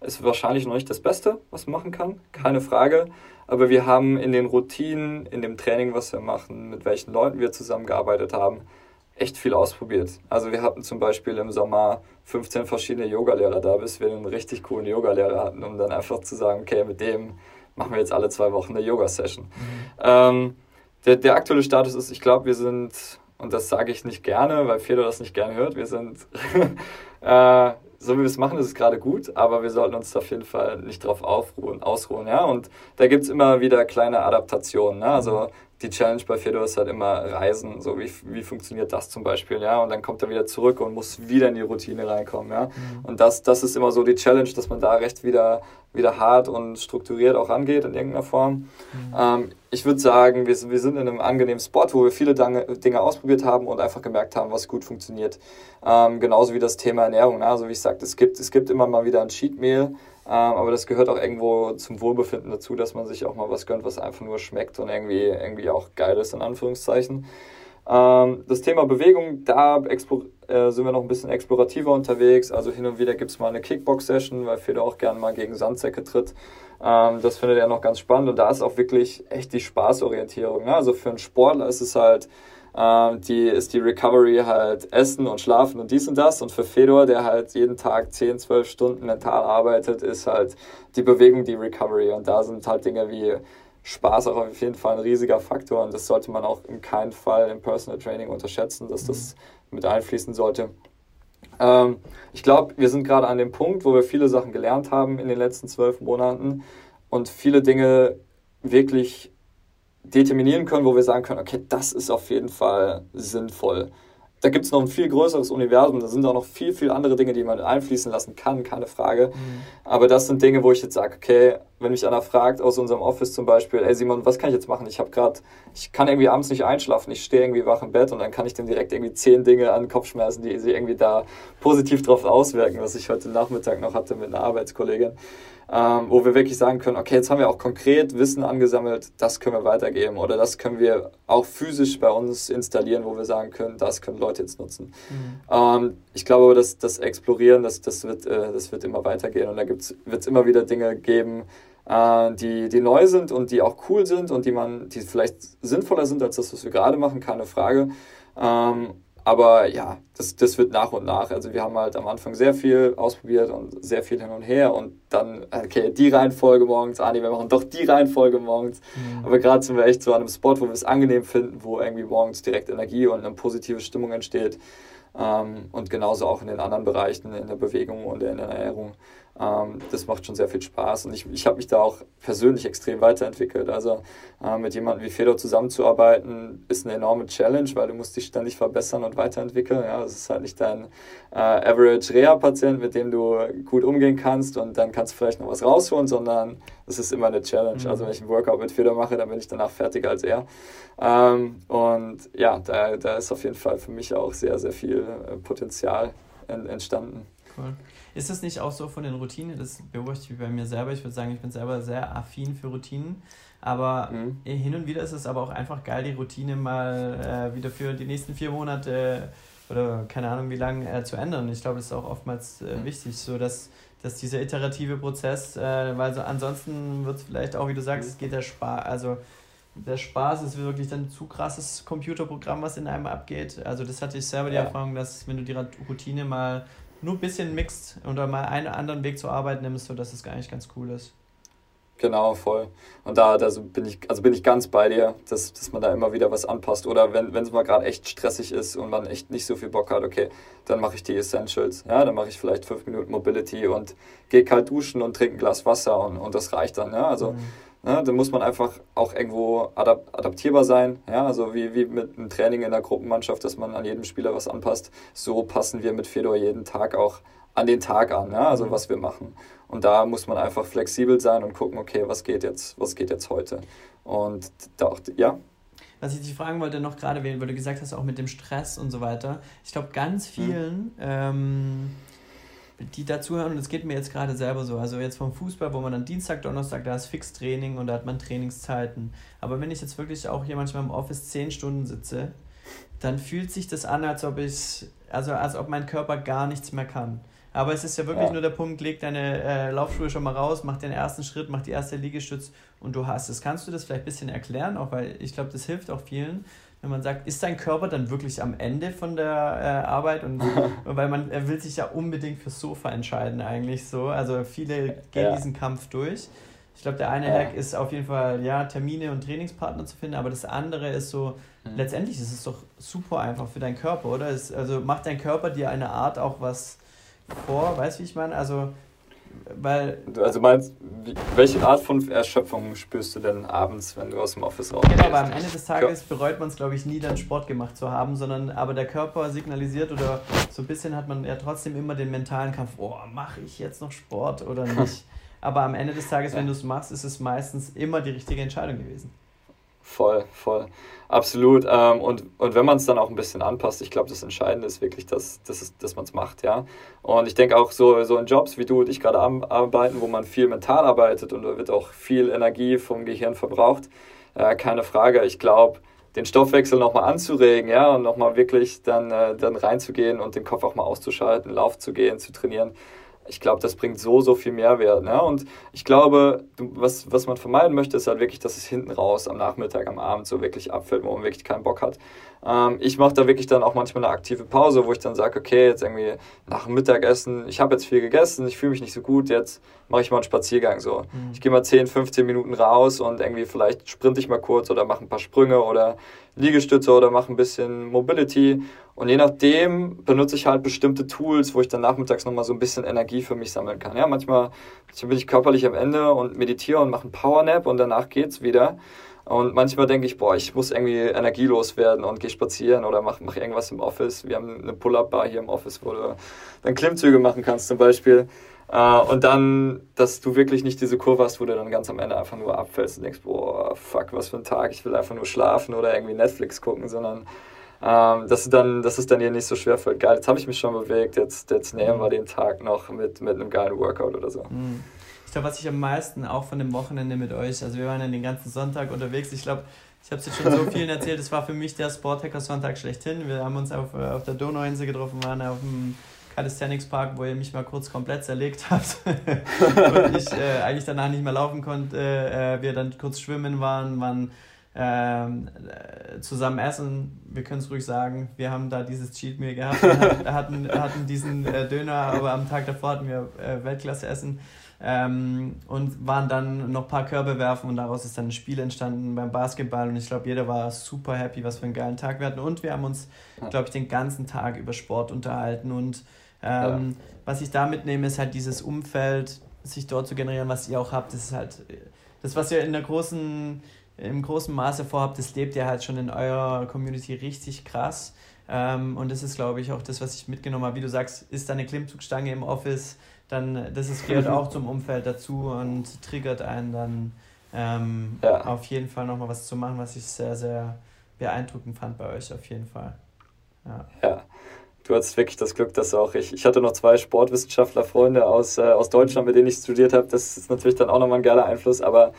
ist wahrscheinlich noch nicht das Beste, was man machen kann, keine Frage. Aber wir haben in den Routinen, in dem Training, was wir machen, mit welchen Leuten wir zusammengearbeitet haben, echt viel ausprobiert. Also wir hatten zum Beispiel im Sommer 15 verschiedene Yogalehrer da, bis wir einen richtig coolen Yogalehrer hatten, um dann einfach zu sagen, okay, mit dem machen wir jetzt alle zwei Wochen eine Yoga-Session. Mhm. Ähm, der, der aktuelle Status ist, ich glaube, wir sind, und das sage ich nicht gerne, weil Fedor das nicht gerne hört, wir sind, äh, so wie wir es machen, ist es gerade gut, aber wir sollten uns auf jeden Fall nicht drauf aufruhen, ausruhen. Ja? Und da gibt es immer wieder kleine Adaptationen. Ne? Also die Challenge bei Fedor ist halt immer Reisen, so wie, wie funktioniert das zum Beispiel, ja, und dann kommt er wieder zurück und muss wieder in die Routine reinkommen, ja, mhm. und das, das ist immer so die Challenge, dass man da recht wieder, wieder hart und strukturiert auch rangeht in irgendeiner Form. Mhm. Ähm, ich würde sagen, wir, wir sind in einem angenehmen Spot, wo wir viele Dinge ausprobiert haben und einfach gemerkt haben, was gut funktioniert. Ähm, genauso wie das Thema Ernährung, ne? also wie ich sagte, es gibt, es gibt immer mal wieder ein Cheat Meal, aber das gehört auch irgendwo zum Wohlbefinden dazu, dass man sich auch mal was gönnt, was einfach nur schmeckt und irgendwie, irgendwie auch geil ist, in Anführungszeichen. Ähm, das Thema Bewegung, da äh, sind wir noch ein bisschen explorativer unterwegs. Also hin und wieder gibt es mal eine Kickbox-Session, weil Feder auch gerne mal gegen Sandsäcke tritt. Ähm, das findet er noch ganz spannend und da ist auch wirklich echt die Spaßorientierung. Ne? Also für einen Sportler ist es halt ähm, die ist die Recovery halt Essen und Schlafen und dies und das. Und für Fedor, der halt jeden Tag 10, 12 Stunden mental arbeitet, ist halt die Bewegung die Recovery. Und da sind halt Dinge wie Spaß auch auf jeden Fall ein riesiger Faktor. Und das sollte man auch in keinem Fall im Personal Training unterschätzen, dass das mit einfließen sollte. Ähm, ich glaube, wir sind gerade an dem Punkt, wo wir viele Sachen gelernt haben in den letzten zwölf Monaten und viele Dinge wirklich determinieren können, wo wir sagen können, okay, das ist auf jeden Fall sinnvoll. Da gibt es noch ein viel größeres Universum, da sind auch noch viel, viel andere Dinge, die man einfließen lassen kann, keine Frage. Mhm. Aber das sind Dinge, wo ich jetzt sage, okay, wenn mich einer fragt aus unserem Office zum Beispiel, ey Simon, was kann ich jetzt machen? Ich habe gerade, ich kann irgendwie abends nicht einschlafen, ich stehe irgendwie wach im Bett und dann kann ich dem direkt irgendwie zehn Dinge an den Kopf schmeißen, die sich irgendwie da positiv drauf auswirken, was ich heute Nachmittag noch hatte mit einer Arbeitskollegin ähm, wo wir wirklich sagen können, okay, jetzt haben wir auch konkret Wissen angesammelt, das können wir weitergeben oder das können wir auch physisch bei uns installieren, wo wir sagen können, das können Leute jetzt nutzen. Mhm. Ähm, ich glaube, dass das Explorieren, das, das, wird, äh, das wird immer weitergehen und da wird es immer wieder Dinge geben, äh, die, die neu sind und die auch cool sind und die man, die vielleicht sinnvoller sind als das, was wir gerade machen, keine Frage. Ähm, aber ja, das, das wird nach und nach. Also wir haben halt am Anfang sehr viel ausprobiert und sehr viel hin und her und dann, okay, die Reihenfolge morgens, ah nee, wir machen doch die Reihenfolge morgens. Mhm. Aber gerade sind wir echt so an einem Spot, wo wir es angenehm finden, wo irgendwie morgens direkt Energie und eine positive Stimmung entsteht. Ähm, und genauso auch in den anderen Bereichen, in der Bewegung und in der Ernährung. Ähm, das macht schon sehr viel Spaß und ich, ich habe mich da auch persönlich extrem weiterentwickelt. Also äh, mit jemandem wie Fedor zusammenzuarbeiten ist eine enorme Challenge, weil du musst dich ständig verbessern und weiterentwickeln. Ja, das ist halt nicht dein äh, Average Reha-Patient, mit dem du gut umgehen kannst und dann kannst du vielleicht noch was rausholen, sondern das ist immer eine Challenge. Mhm. Also wenn ich einen Workout mit Fedor mache, dann bin ich danach fertiger als er. Ähm, und ja, da, da ist auf jeden Fall für mich auch sehr, sehr viel äh, Potenzial entstanden. Cool. Ist das nicht auch so von den Routinen? Das beobachte ich bei mir selber. Ich würde sagen, ich bin selber sehr affin für Routinen. Aber mhm. hin und wieder ist es aber auch einfach geil, die Routine mal äh, wieder für die nächsten vier Monate oder keine Ahnung wie lange äh, zu ändern. Ich glaube, das ist auch oftmals äh, mhm. wichtig, so dass, dass dieser iterative Prozess, äh, weil so ansonsten wird es vielleicht auch, wie du sagst, mhm. es geht der Spaß, also der Spaß ist wirklich dann ein zu krasses Computerprogramm, was in einem abgeht. Also das hatte ich selber die ja. Erfahrung, dass wenn du die Routine mal nur ein bisschen mixt oder mal einen anderen Weg zur Arbeit nimmst, sodass es gar nicht ganz cool ist. Genau, voll. Und da, da bin ich, also bin ich ganz bei dir, dass, dass man da immer wieder was anpasst. Oder wenn es mal gerade echt stressig ist und man echt nicht so viel Bock hat, okay, dann mache ich die Essentials. Ja, dann mache ich vielleicht fünf Minuten Mobility und gehe kalt duschen und trinke ein Glas Wasser und, und das reicht dann. Ja, also mhm. Ja, dann muss man einfach auch irgendwo adap adaptierbar sein. Ja, also wie, wie mit einem Training in der Gruppenmannschaft, dass man an jedem Spieler was anpasst. So passen wir mit Fedor jeden Tag auch an den Tag an, ja, also mhm. was wir machen. Und da muss man einfach flexibel sein und gucken, okay, was geht jetzt, was geht jetzt heute. Und da auch, ja. Was ich dich fragen wollte, noch gerade, weil du gesagt hast, auch mit dem Stress und so weiter. Ich glaube, ganz mhm. vielen, mhm. ähm, die dazuhören, und das geht mir jetzt gerade selber so, also jetzt vom Fußball, wo man dann Dienstag, Donnerstag, da ist Fixtraining und da hat man Trainingszeiten. Aber wenn ich jetzt wirklich auch hier manchmal im Office zehn Stunden sitze, dann fühlt sich das an, als ob ich, also als ob mein Körper gar nichts mehr kann. Aber es ist ja wirklich ja. nur der Punkt, leg deine äh, Laufschuhe schon mal raus, mach den ersten Schritt, mach die erste Liegestütz und du hast es. Kannst du das vielleicht ein bisschen erklären, auch weil ich glaube, das hilft auch vielen, wenn man sagt, ist dein Körper dann wirklich am Ende von der äh, Arbeit? Und weil man er will sich ja unbedingt fürs Sofa entscheiden, eigentlich so. Also viele gehen ja. diesen Kampf durch. Ich glaube, der eine ja. Hack ist auf jeden Fall, ja, Termine und Trainingspartner zu finden, aber das andere ist so, mhm. letztendlich ist es doch super einfach für deinen Körper, oder? Es, also macht dein Körper dir eine Art auch was vor, weißt du, wie ich meine? Also, weil. Also meinst, welche Art von Erschöpfung spürst du denn abends, wenn du aus dem Office rausgehst? Genau, aber am Ende des Tages bereut man es, glaube ich, nie, dann Sport gemacht zu haben, sondern aber der Körper signalisiert oder so ein bisschen hat man ja trotzdem immer den mentalen Kampf, oh, mache ich jetzt noch Sport oder nicht? aber am Ende des Tages, wenn du es machst, ist es meistens immer die richtige Entscheidung gewesen. Voll, voll. Absolut. Ähm, und, und wenn man es dann auch ein bisschen anpasst, ich glaube, das Entscheidende ist wirklich, dass, dass, dass man es macht, ja. Und ich denke auch so, so in Jobs, wie du und ich gerade arbeiten, wo man viel mental arbeitet und da wird auch viel Energie vom Gehirn verbraucht, äh, keine Frage. Ich glaube, den Stoffwechsel nochmal anzuregen, ja, und nochmal wirklich dann, äh, dann reinzugehen und den Kopf auch mal auszuschalten, Lauf zu gehen, zu trainieren, ich glaube, das bringt so, so viel Mehrwert. Ne? Und ich glaube, was, was man vermeiden möchte, ist halt wirklich, dass es hinten raus am Nachmittag, am Abend so wirklich abfällt, wo man wirklich keinen Bock hat. Ähm, ich mache da wirklich dann auch manchmal eine aktive Pause, wo ich dann sage, okay, jetzt irgendwie nach dem Mittagessen, ich habe jetzt viel gegessen, ich fühle mich nicht so gut, jetzt mache ich mal einen Spaziergang so. Mhm. Ich gehe mal 10, 15 Minuten raus und irgendwie vielleicht sprinte ich mal kurz oder mache ein paar Sprünge oder Liegestütze oder mache ein bisschen Mobility. Und je nachdem benutze ich halt bestimmte Tools, wo ich dann nachmittags nochmal so ein bisschen Energie für mich sammeln kann. Ja, manchmal, bin ich körperlich am Ende und meditiere und mache einen Powernap und danach geht's wieder. Und manchmal denke ich, boah, ich muss irgendwie energielos werden und gehe spazieren oder mache mach irgendwas im Office. Wir haben eine Pull-Up-Bar hier im Office, wo du dann Klimmzüge machen kannst zum Beispiel. Uh, und dann, dass du wirklich nicht diese Kurve hast, wo du dann ganz am Ende einfach nur abfällst und denkst, boah, fuck, was für ein Tag, ich will einfach nur schlafen oder irgendwie Netflix gucken, sondern ähm, dass, dann, dass es dann hier nicht so schwer fällt. Geil, jetzt habe ich mich schon bewegt, jetzt, jetzt nähern wir den Tag noch mit, mit einem geilen Workout oder so. Mhm. Glaube, was ich am meisten auch von dem Wochenende mit euch, also wir waren ja den ganzen Sonntag unterwegs, ich glaube, ich habe es jetzt schon so vielen erzählt, es war für mich der Sporthacker-Sonntag schlechthin. Wir haben uns auf, äh, auf der Donauinsel getroffen, waren auf dem Calisthenics Park, wo ihr mich mal kurz komplett zerlegt habt und ich äh, eigentlich danach nicht mehr laufen konnte. Äh, wir dann kurz schwimmen waren, waren ähm, äh, zusammen essen. Wir können es ruhig sagen, wir haben da dieses Cheat Meal gehabt. Hatten, hatten diesen äh, Döner, aber am Tag davor hatten wir äh, Weltklasse essen. Ähm, und waren dann noch ein paar Körbe werfen und daraus ist dann ein Spiel entstanden beim Basketball und ich glaube, jeder war super happy, was für einen geilen Tag wir hatten und wir haben uns, glaube ich, den ganzen Tag über Sport unterhalten und ähm, ja. Was ich da mitnehme, ist halt dieses Umfeld, sich dort zu generieren, was ihr auch habt. Das ist halt das, was ihr in der großen, im großen Maße vorhabt, das lebt ihr halt schon in eurer Community richtig krass. Ähm, und das ist, glaube ich, auch das, was ich mitgenommen habe. Wie du sagst, ist da eine Klimmzugstange im Office, dann das ist, gehört auch zum Umfeld dazu und triggert einen dann ähm, ja. auf jeden Fall nochmal was zu machen, was ich sehr, sehr beeindruckend fand bei euch, auf jeden Fall. Ja. ja du hattest wirklich das Glück, dass auch ich, ich hatte noch zwei Sportwissenschaftler-Freunde aus, äh, aus Deutschland, mit denen ich studiert habe. Das ist natürlich dann auch nochmal ein geiler Einfluss, aber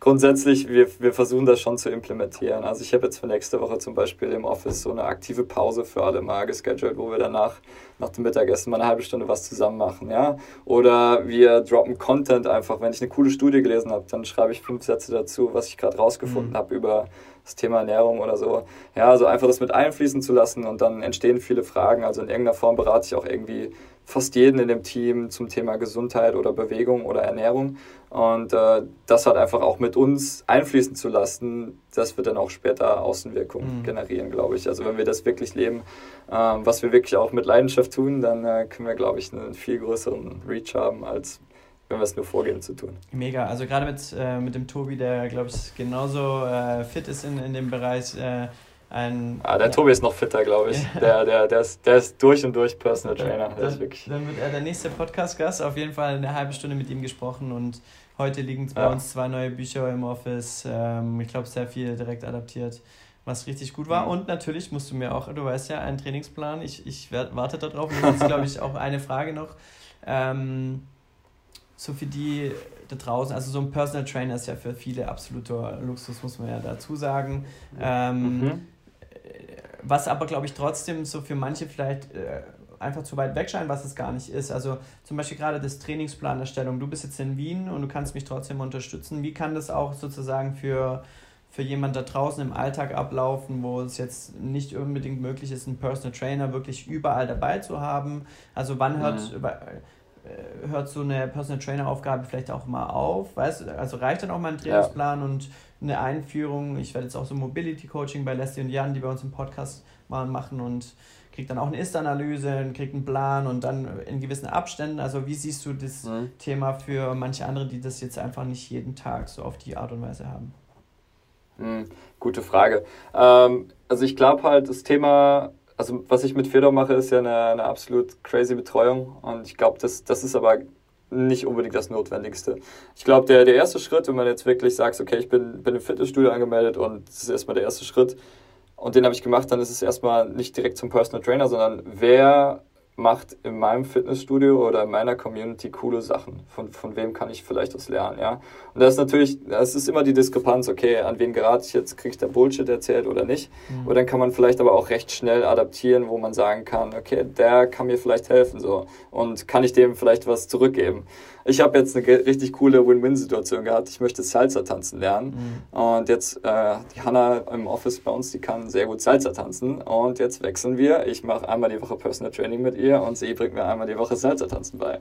grundsätzlich, wir, wir versuchen das schon zu implementieren. Also ich habe jetzt für nächste Woche zum Beispiel im Office so eine aktive Pause für alle mal gescheduled, wo wir danach nach dem Mittagessen mal eine halbe Stunde was zusammen machen, ja. Oder wir droppen Content einfach. Wenn ich eine coole Studie gelesen habe, dann schreibe ich fünf Sätze dazu, was ich gerade rausgefunden mhm. habe über das Thema Ernährung oder so. Ja, also einfach das mit einfließen zu lassen und dann entstehen viele Fragen. Also in irgendeiner Form berate ich auch irgendwie fast jeden in dem Team zum Thema Gesundheit oder Bewegung oder Ernährung. Und äh, das hat einfach auch mit uns einfließen zu lassen, das wird dann auch später Außenwirkungen mhm. generieren, glaube ich. Also wenn wir das wirklich leben, äh, was wir wirklich auch mit Leidenschaft tun, dann äh, können wir, glaube ich, einen viel größeren Reach haben, als wenn wir es nur vorgeben zu tun. Mega, also gerade mit, äh, mit dem Tobi, der, glaube ich, genauso äh, fit ist in, in dem Bereich äh, ein. Ah, der ja. Tobi ist noch fitter, glaube ich. Ja. Der, der, der, ist, der ist durch und durch Personal Trainer. Dann, dann, dann wird er der nächste Podcast-Gast. Auf jeden Fall eine halbe Stunde mit ihm gesprochen und heute liegen bei ja. uns zwei neue Bücher im Office. Ähm, ich glaube, sehr viel direkt adaptiert, was richtig gut war. Mhm. Und natürlich musst du mir auch, du weißt ja, einen Trainingsplan. Ich, ich warte darauf. Jetzt, glaube ich, auch eine Frage noch. Ähm, so für die da draußen, also so ein Personal Trainer ist ja für viele absoluter Luxus, muss man ja dazu sagen. Ähm, mhm was aber, glaube ich, trotzdem so für manche vielleicht äh, einfach zu weit weg scheint, was es gar nicht ist. Also zum Beispiel gerade das Trainingsplanerstellung. Du bist jetzt in Wien und du kannst mich trotzdem unterstützen. Wie kann das auch sozusagen für, für jemand da draußen im Alltag ablaufen, wo es jetzt nicht unbedingt möglich ist, einen Personal Trainer wirklich überall dabei zu haben? Also wann hört, mhm. Äh, hört so eine Personal Trainer Aufgabe vielleicht auch mal auf? Weißt du, also reicht dann auch mal ein Trainingsplan ja. und eine Einführung. Ich werde jetzt auch so Mobility Coaching bei Leslie und Jan, die bei uns im Podcast mal machen und kriegt dann auch eine Ist-Analyse, kriegt einen Plan und dann in gewissen Abständen. Also wie siehst du das mhm. Thema für manche andere, die das jetzt einfach nicht jeden Tag so auf die Art und Weise haben? Mhm, gute Frage. Ähm, also ich glaube halt, das Thema, also was ich mit Fedor mache, ist ja eine, eine absolut crazy Betreuung und ich glaube, das, das ist aber nicht unbedingt das Notwendigste. Ich glaube, der, der erste Schritt, wenn man jetzt wirklich sagt, okay, ich bin, bin im Fitnessstudio angemeldet und das ist erstmal der erste Schritt und den habe ich gemacht, dann ist es erstmal nicht direkt zum Personal Trainer, sondern wer macht in meinem Fitnessstudio oder in meiner Community coole Sachen. Von, von wem kann ich vielleicht was lernen, ja? Und das ist natürlich, das ist immer die Diskrepanz, okay, an wen gerate ich jetzt, kriege ich da Bullshit erzählt oder nicht? Mhm. Und dann kann man vielleicht aber auch recht schnell adaptieren, wo man sagen kann, okay, der kann mir vielleicht helfen, so. Und kann ich dem vielleicht was zurückgeben? Ich habe jetzt eine richtig coole Win-Win-Situation gehabt. Ich möchte Salsa tanzen lernen. Mhm. Und jetzt, äh, die Hanna im Office bei uns, die kann sehr gut Salsa tanzen. Und jetzt wechseln wir. Ich mache einmal die Woche Personal Training mit ihr und sie bringt mir einmal die Woche Salsa tanzen bei.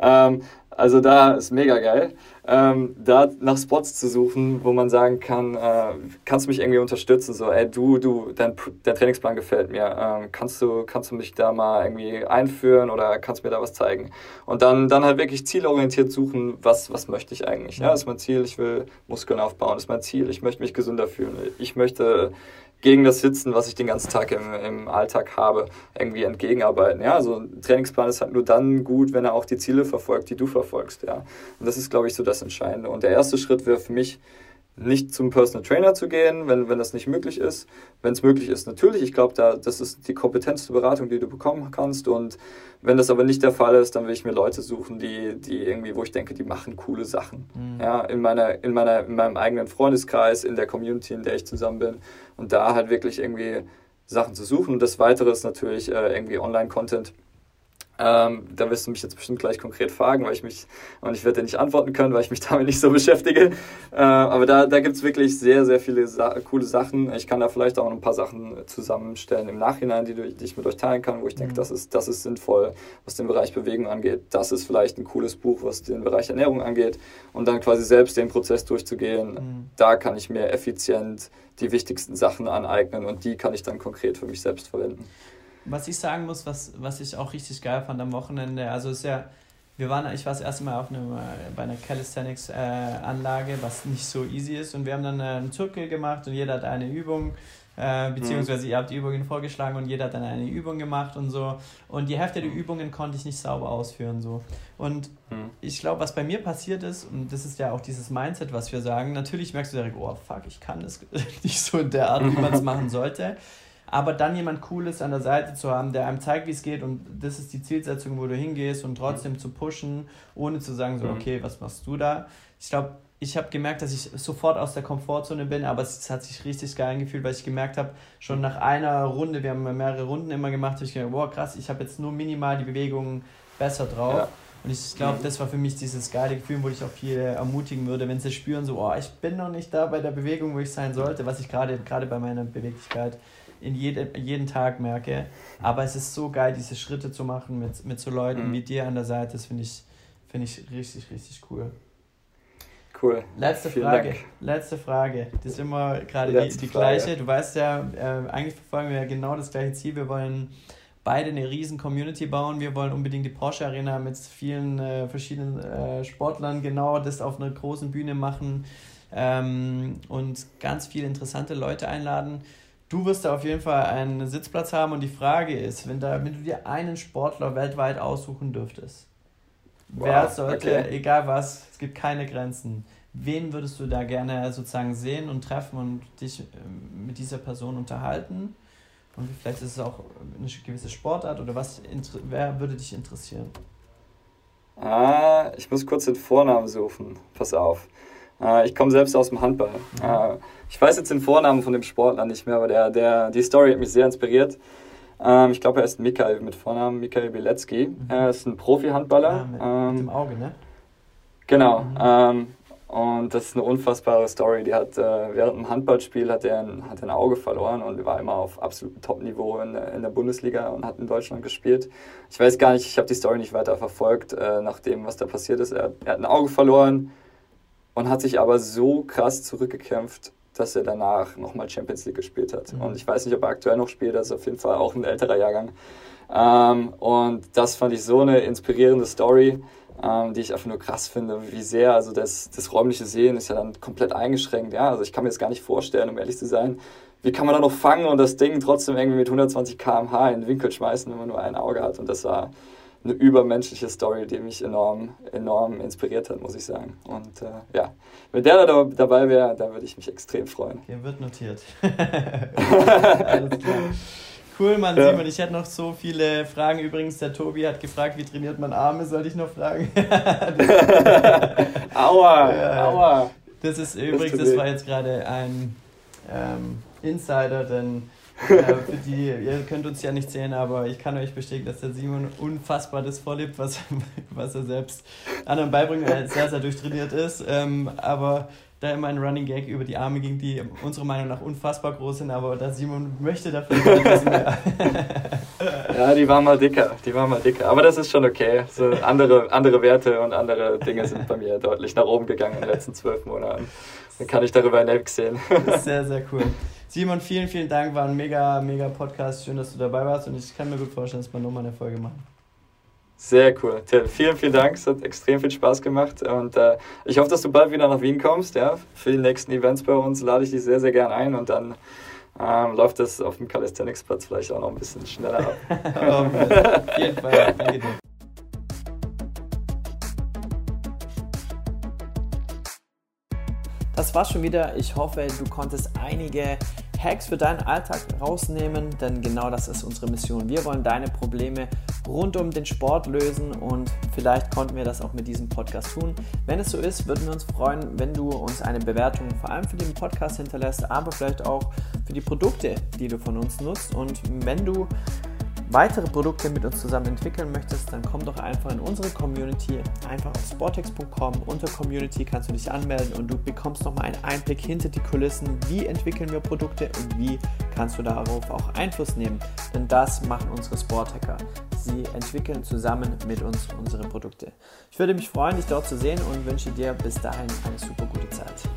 Ähm, also da ist mega geil ähm, da nach Spots zu suchen, wo man sagen kann, äh, kannst du mich irgendwie unterstützen, so, ey, du, du, dein, dein Trainingsplan gefällt mir, ähm, kannst, du, kannst du mich da mal irgendwie einführen oder kannst mir da was zeigen? Und dann, dann halt wirklich zielorientiert suchen, was, was möchte ich eigentlich? Ja, ist mein Ziel, ich will Muskeln aufbauen, ist mein Ziel, ich möchte mich gesünder fühlen, ich möchte gegen das Sitzen, was ich den ganzen Tag im, im Alltag habe, irgendwie entgegenarbeiten. Ja, also ein Trainingsplan ist halt nur dann gut, wenn er auch die Ziele verfolgt, die du verfolgst. Ja, und das ist, glaube ich, so das Entscheidende. Und der erste Schritt wäre für mich, nicht zum Personal Trainer zu gehen, wenn, wenn das nicht möglich ist. Wenn es möglich ist, natürlich. Ich glaube, da, das ist die kompetenteste Beratung, die du bekommen kannst. Und wenn das aber nicht der Fall ist, dann will ich mir Leute suchen, die, die irgendwie, wo ich denke, die machen coole Sachen. Mhm. Ja, in, meiner, in, meiner, in meinem eigenen Freundeskreis, in der Community, in der ich zusammen bin. Und da halt wirklich irgendwie Sachen zu suchen. Und das Weitere ist natürlich äh, irgendwie Online-Content ähm, da wirst du mich jetzt bestimmt gleich konkret fragen, weil ich mich, und ich werde dir nicht antworten können, weil ich mich damit nicht so beschäftige. Äh, aber da, da gibt es wirklich sehr, sehr viele Sa coole Sachen. Ich kann da vielleicht auch noch ein paar Sachen zusammenstellen im Nachhinein, die, die ich mit euch teilen kann, wo ich denke, mhm. das, ist, das ist sinnvoll, was den Bereich Bewegung angeht. Das ist vielleicht ein cooles Buch, was den Bereich Ernährung angeht. Und dann quasi selbst den Prozess durchzugehen, mhm. da kann ich mir effizient die wichtigsten Sachen aneignen und die kann ich dann konkret für mich selbst verwenden. Was ich sagen muss, was, was ich auch richtig geil fand am Wochenende, also ist ja, wir waren, ich war das erste Mal auf einem, äh, bei einer Calisthenics-Anlage, äh, was nicht so easy ist. Und wir haben dann äh, einen Zirkel gemacht und jeder hat eine Übung, äh, beziehungsweise mhm. ihr habt die Übungen vorgeschlagen und jeder hat dann eine Übung gemacht und so. Und die Hälfte der mhm. Übungen konnte ich nicht sauber ausführen. so. Und mhm. ich glaube, was bei mir passiert ist, und das ist ja auch dieses Mindset, was wir sagen, natürlich merkst du direkt, oh fuck, ich kann das nicht so in der Art, wie man es machen sollte. Aber dann jemand Cooles an der Seite zu haben, der einem zeigt, wie es geht und das ist die Zielsetzung, wo du hingehst und trotzdem mhm. zu pushen, ohne zu sagen, so, mhm. okay, was machst du da? Ich glaube, ich habe gemerkt, dass ich sofort aus der Komfortzone bin, aber es, hat sich richtig geil angefühlt, weil ich gemerkt habe, schon nach einer Runde, wir haben mehrere Runden immer gemacht, habe ich gedacht, wow, krass, ich habe jetzt nur minimal die Bewegungen besser drauf. Ja. Und ich glaube, das war für mich dieses geile Gefühl, wo ich auch viele ermutigen würde, wenn sie spüren, so, oh, ich bin noch nicht da bei der Bewegung, wo ich sein sollte, was ich gerade gerade bei meiner Beweglichkeit in jede, jeden Tag merke. Aber es ist so geil, diese Schritte zu machen mit, mit so Leuten mhm. wie dir an der Seite. Das finde ich, find ich richtig, richtig cool. Cool. Letzte Vielen Frage. Dank. Letzte Frage. Das ist immer gerade die, die gleiche. Du weißt ja, äh, eigentlich verfolgen wir ja genau das gleiche Ziel. Wir wollen beide eine riesen Community bauen. Wir wollen unbedingt die Porsche Arena mit vielen äh, verschiedenen äh, Sportlern genau das auf einer großen Bühne machen ähm, und ganz viele interessante Leute einladen. Du wirst da auf jeden Fall einen Sitzplatz haben und die Frage ist, wenn, da, wenn du dir einen Sportler weltweit aussuchen dürftest, wow, wer sollte, okay. egal was, es gibt keine Grenzen, wen würdest du da gerne sozusagen sehen und treffen und dich ähm, mit dieser Person unterhalten? Und vielleicht ist es auch eine gewisse Sportart oder was, wer würde dich interessieren? Ah, ich muss kurz den Vornamen suchen. Pass auf. Äh, ich komme selbst aus dem Handball. Mhm. ich weiß jetzt den Vornamen von dem Sportler nicht mehr, aber der, der, die Story hat mich sehr inspiriert. Ähm, ich glaube, er ist Mikael mit Vornamen, Mikael Bilecki. Mhm. Er ist ein Profi-Handballer. Ja, mit, ähm, mit, dem Auge, ne? Genau. Mhm. Ähm, und das ist eine unfassbare Story. Die hat, äh, während dem Handballspiel hat er, ein, hat ein Auge verloren und war immer auf absolutem Top-Niveau in, in, der Bundesliga und hat in Deutschland gespielt. Ich weiß gar nicht, ich habe die Story nicht weiter verfolgt, äh, nach dem, was da passiert ist. Er, er hat ein Auge verloren, und hat sich aber so krass zurückgekämpft, dass er danach nochmal Champions League gespielt hat. Mhm. Und ich weiß nicht, ob er aktuell noch spielt, das ist auf jeden Fall auch ein älterer Jahrgang. Ähm, und das fand ich so eine inspirierende Story, ähm, die ich einfach nur krass finde, wie sehr, also das, das räumliche Sehen ist ja dann komplett eingeschränkt. Ja, also ich kann mir das gar nicht vorstellen, um ehrlich zu sein. Wie kann man da noch fangen und das Ding trotzdem irgendwie mit 120 km/h in den Winkel schmeißen, wenn man nur ein Auge hat? Und das war eine übermenschliche Story, die mich enorm, enorm inspiriert hat, muss ich sagen. Und äh, ja, wenn der da dabei wäre, da würde ich mich extrem freuen. Okay, wird notiert. Alles klar. Cool, Mann, ja. Simon. Ich hätte noch so viele Fragen. Übrigens, der Tobi hat gefragt, wie trainiert man Arme? Sollte ich noch fragen? aua, ja, aua. Das ist übrigens, das war jetzt gerade ein ähm, Insider, denn für die, ihr könnt uns ja nicht sehen, aber ich kann euch bestätigen, dass der Simon unfassbar das vorlebt, was, was er selbst anderen beibringt, weil er sehr, sehr durchtrainiert ist. Ähm, aber da immer ein Running Gag über die Arme ging, die unserer Meinung nach unfassbar groß sind, aber der Simon möchte dafür bisschen mehr. ja, die waren mal dicker, die waren mal dicker. Aber das ist schon okay. So andere, andere Werte und andere Dinge sind bei mir deutlich nach oben gegangen in den letzten zwölf Monaten. Dann kann ich darüber hinwegsehen. Sehr, sehr cool. Simon, vielen, vielen Dank. War ein mega, mega Podcast. Schön, dass du dabei warst und ich kann mir gut vorstellen, dass wir nochmal eine Folge machen. Sehr cool. Till, vielen, vielen Dank. Es hat extrem viel Spaß gemacht. Und äh, ich hoffe, dass du bald wieder nach Wien kommst. Ja? Für die nächsten Events bei uns lade ich dich sehr, sehr gern ein. Und dann ähm, läuft das auf dem Calisthenics-Platz vielleicht auch noch ein bisschen schneller ab. auf jeden Fall. Danke dir. Das war's schon wieder. Ich hoffe, du konntest einige Hacks für deinen Alltag rausnehmen, denn genau das ist unsere Mission. Wir wollen deine Probleme rund um den Sport lösen und vielleicht konnten wir das auch mit diesem Podcast tun. Wenn es so ist, würden wir uns freuen, wenn du uns eine Bewertung vor allem für den Podcast hinterlässt, aber vielleicht auch für die Produkte, die du von uns nutzt. Und wenn du weitere Produkte mit uns zusammen entwickeln möchtest, dann komm doch einfach in unsere Community, einfach auf sportex.com. Unter Community kannst du dich anmelden und du bekommst nochmal einen Einblick hinter die Kulissen, wie entwickeln wir Produkte und wie kannst du darauf auch Einfluss nehmen. Denn das machen unsere Sporthacker. Sie entwickeln zusammen mit uns unsere Produkte. Ich würde mich freuen, dich dort zu sehen und wünsche dir bis dahin eine super gute Zeit.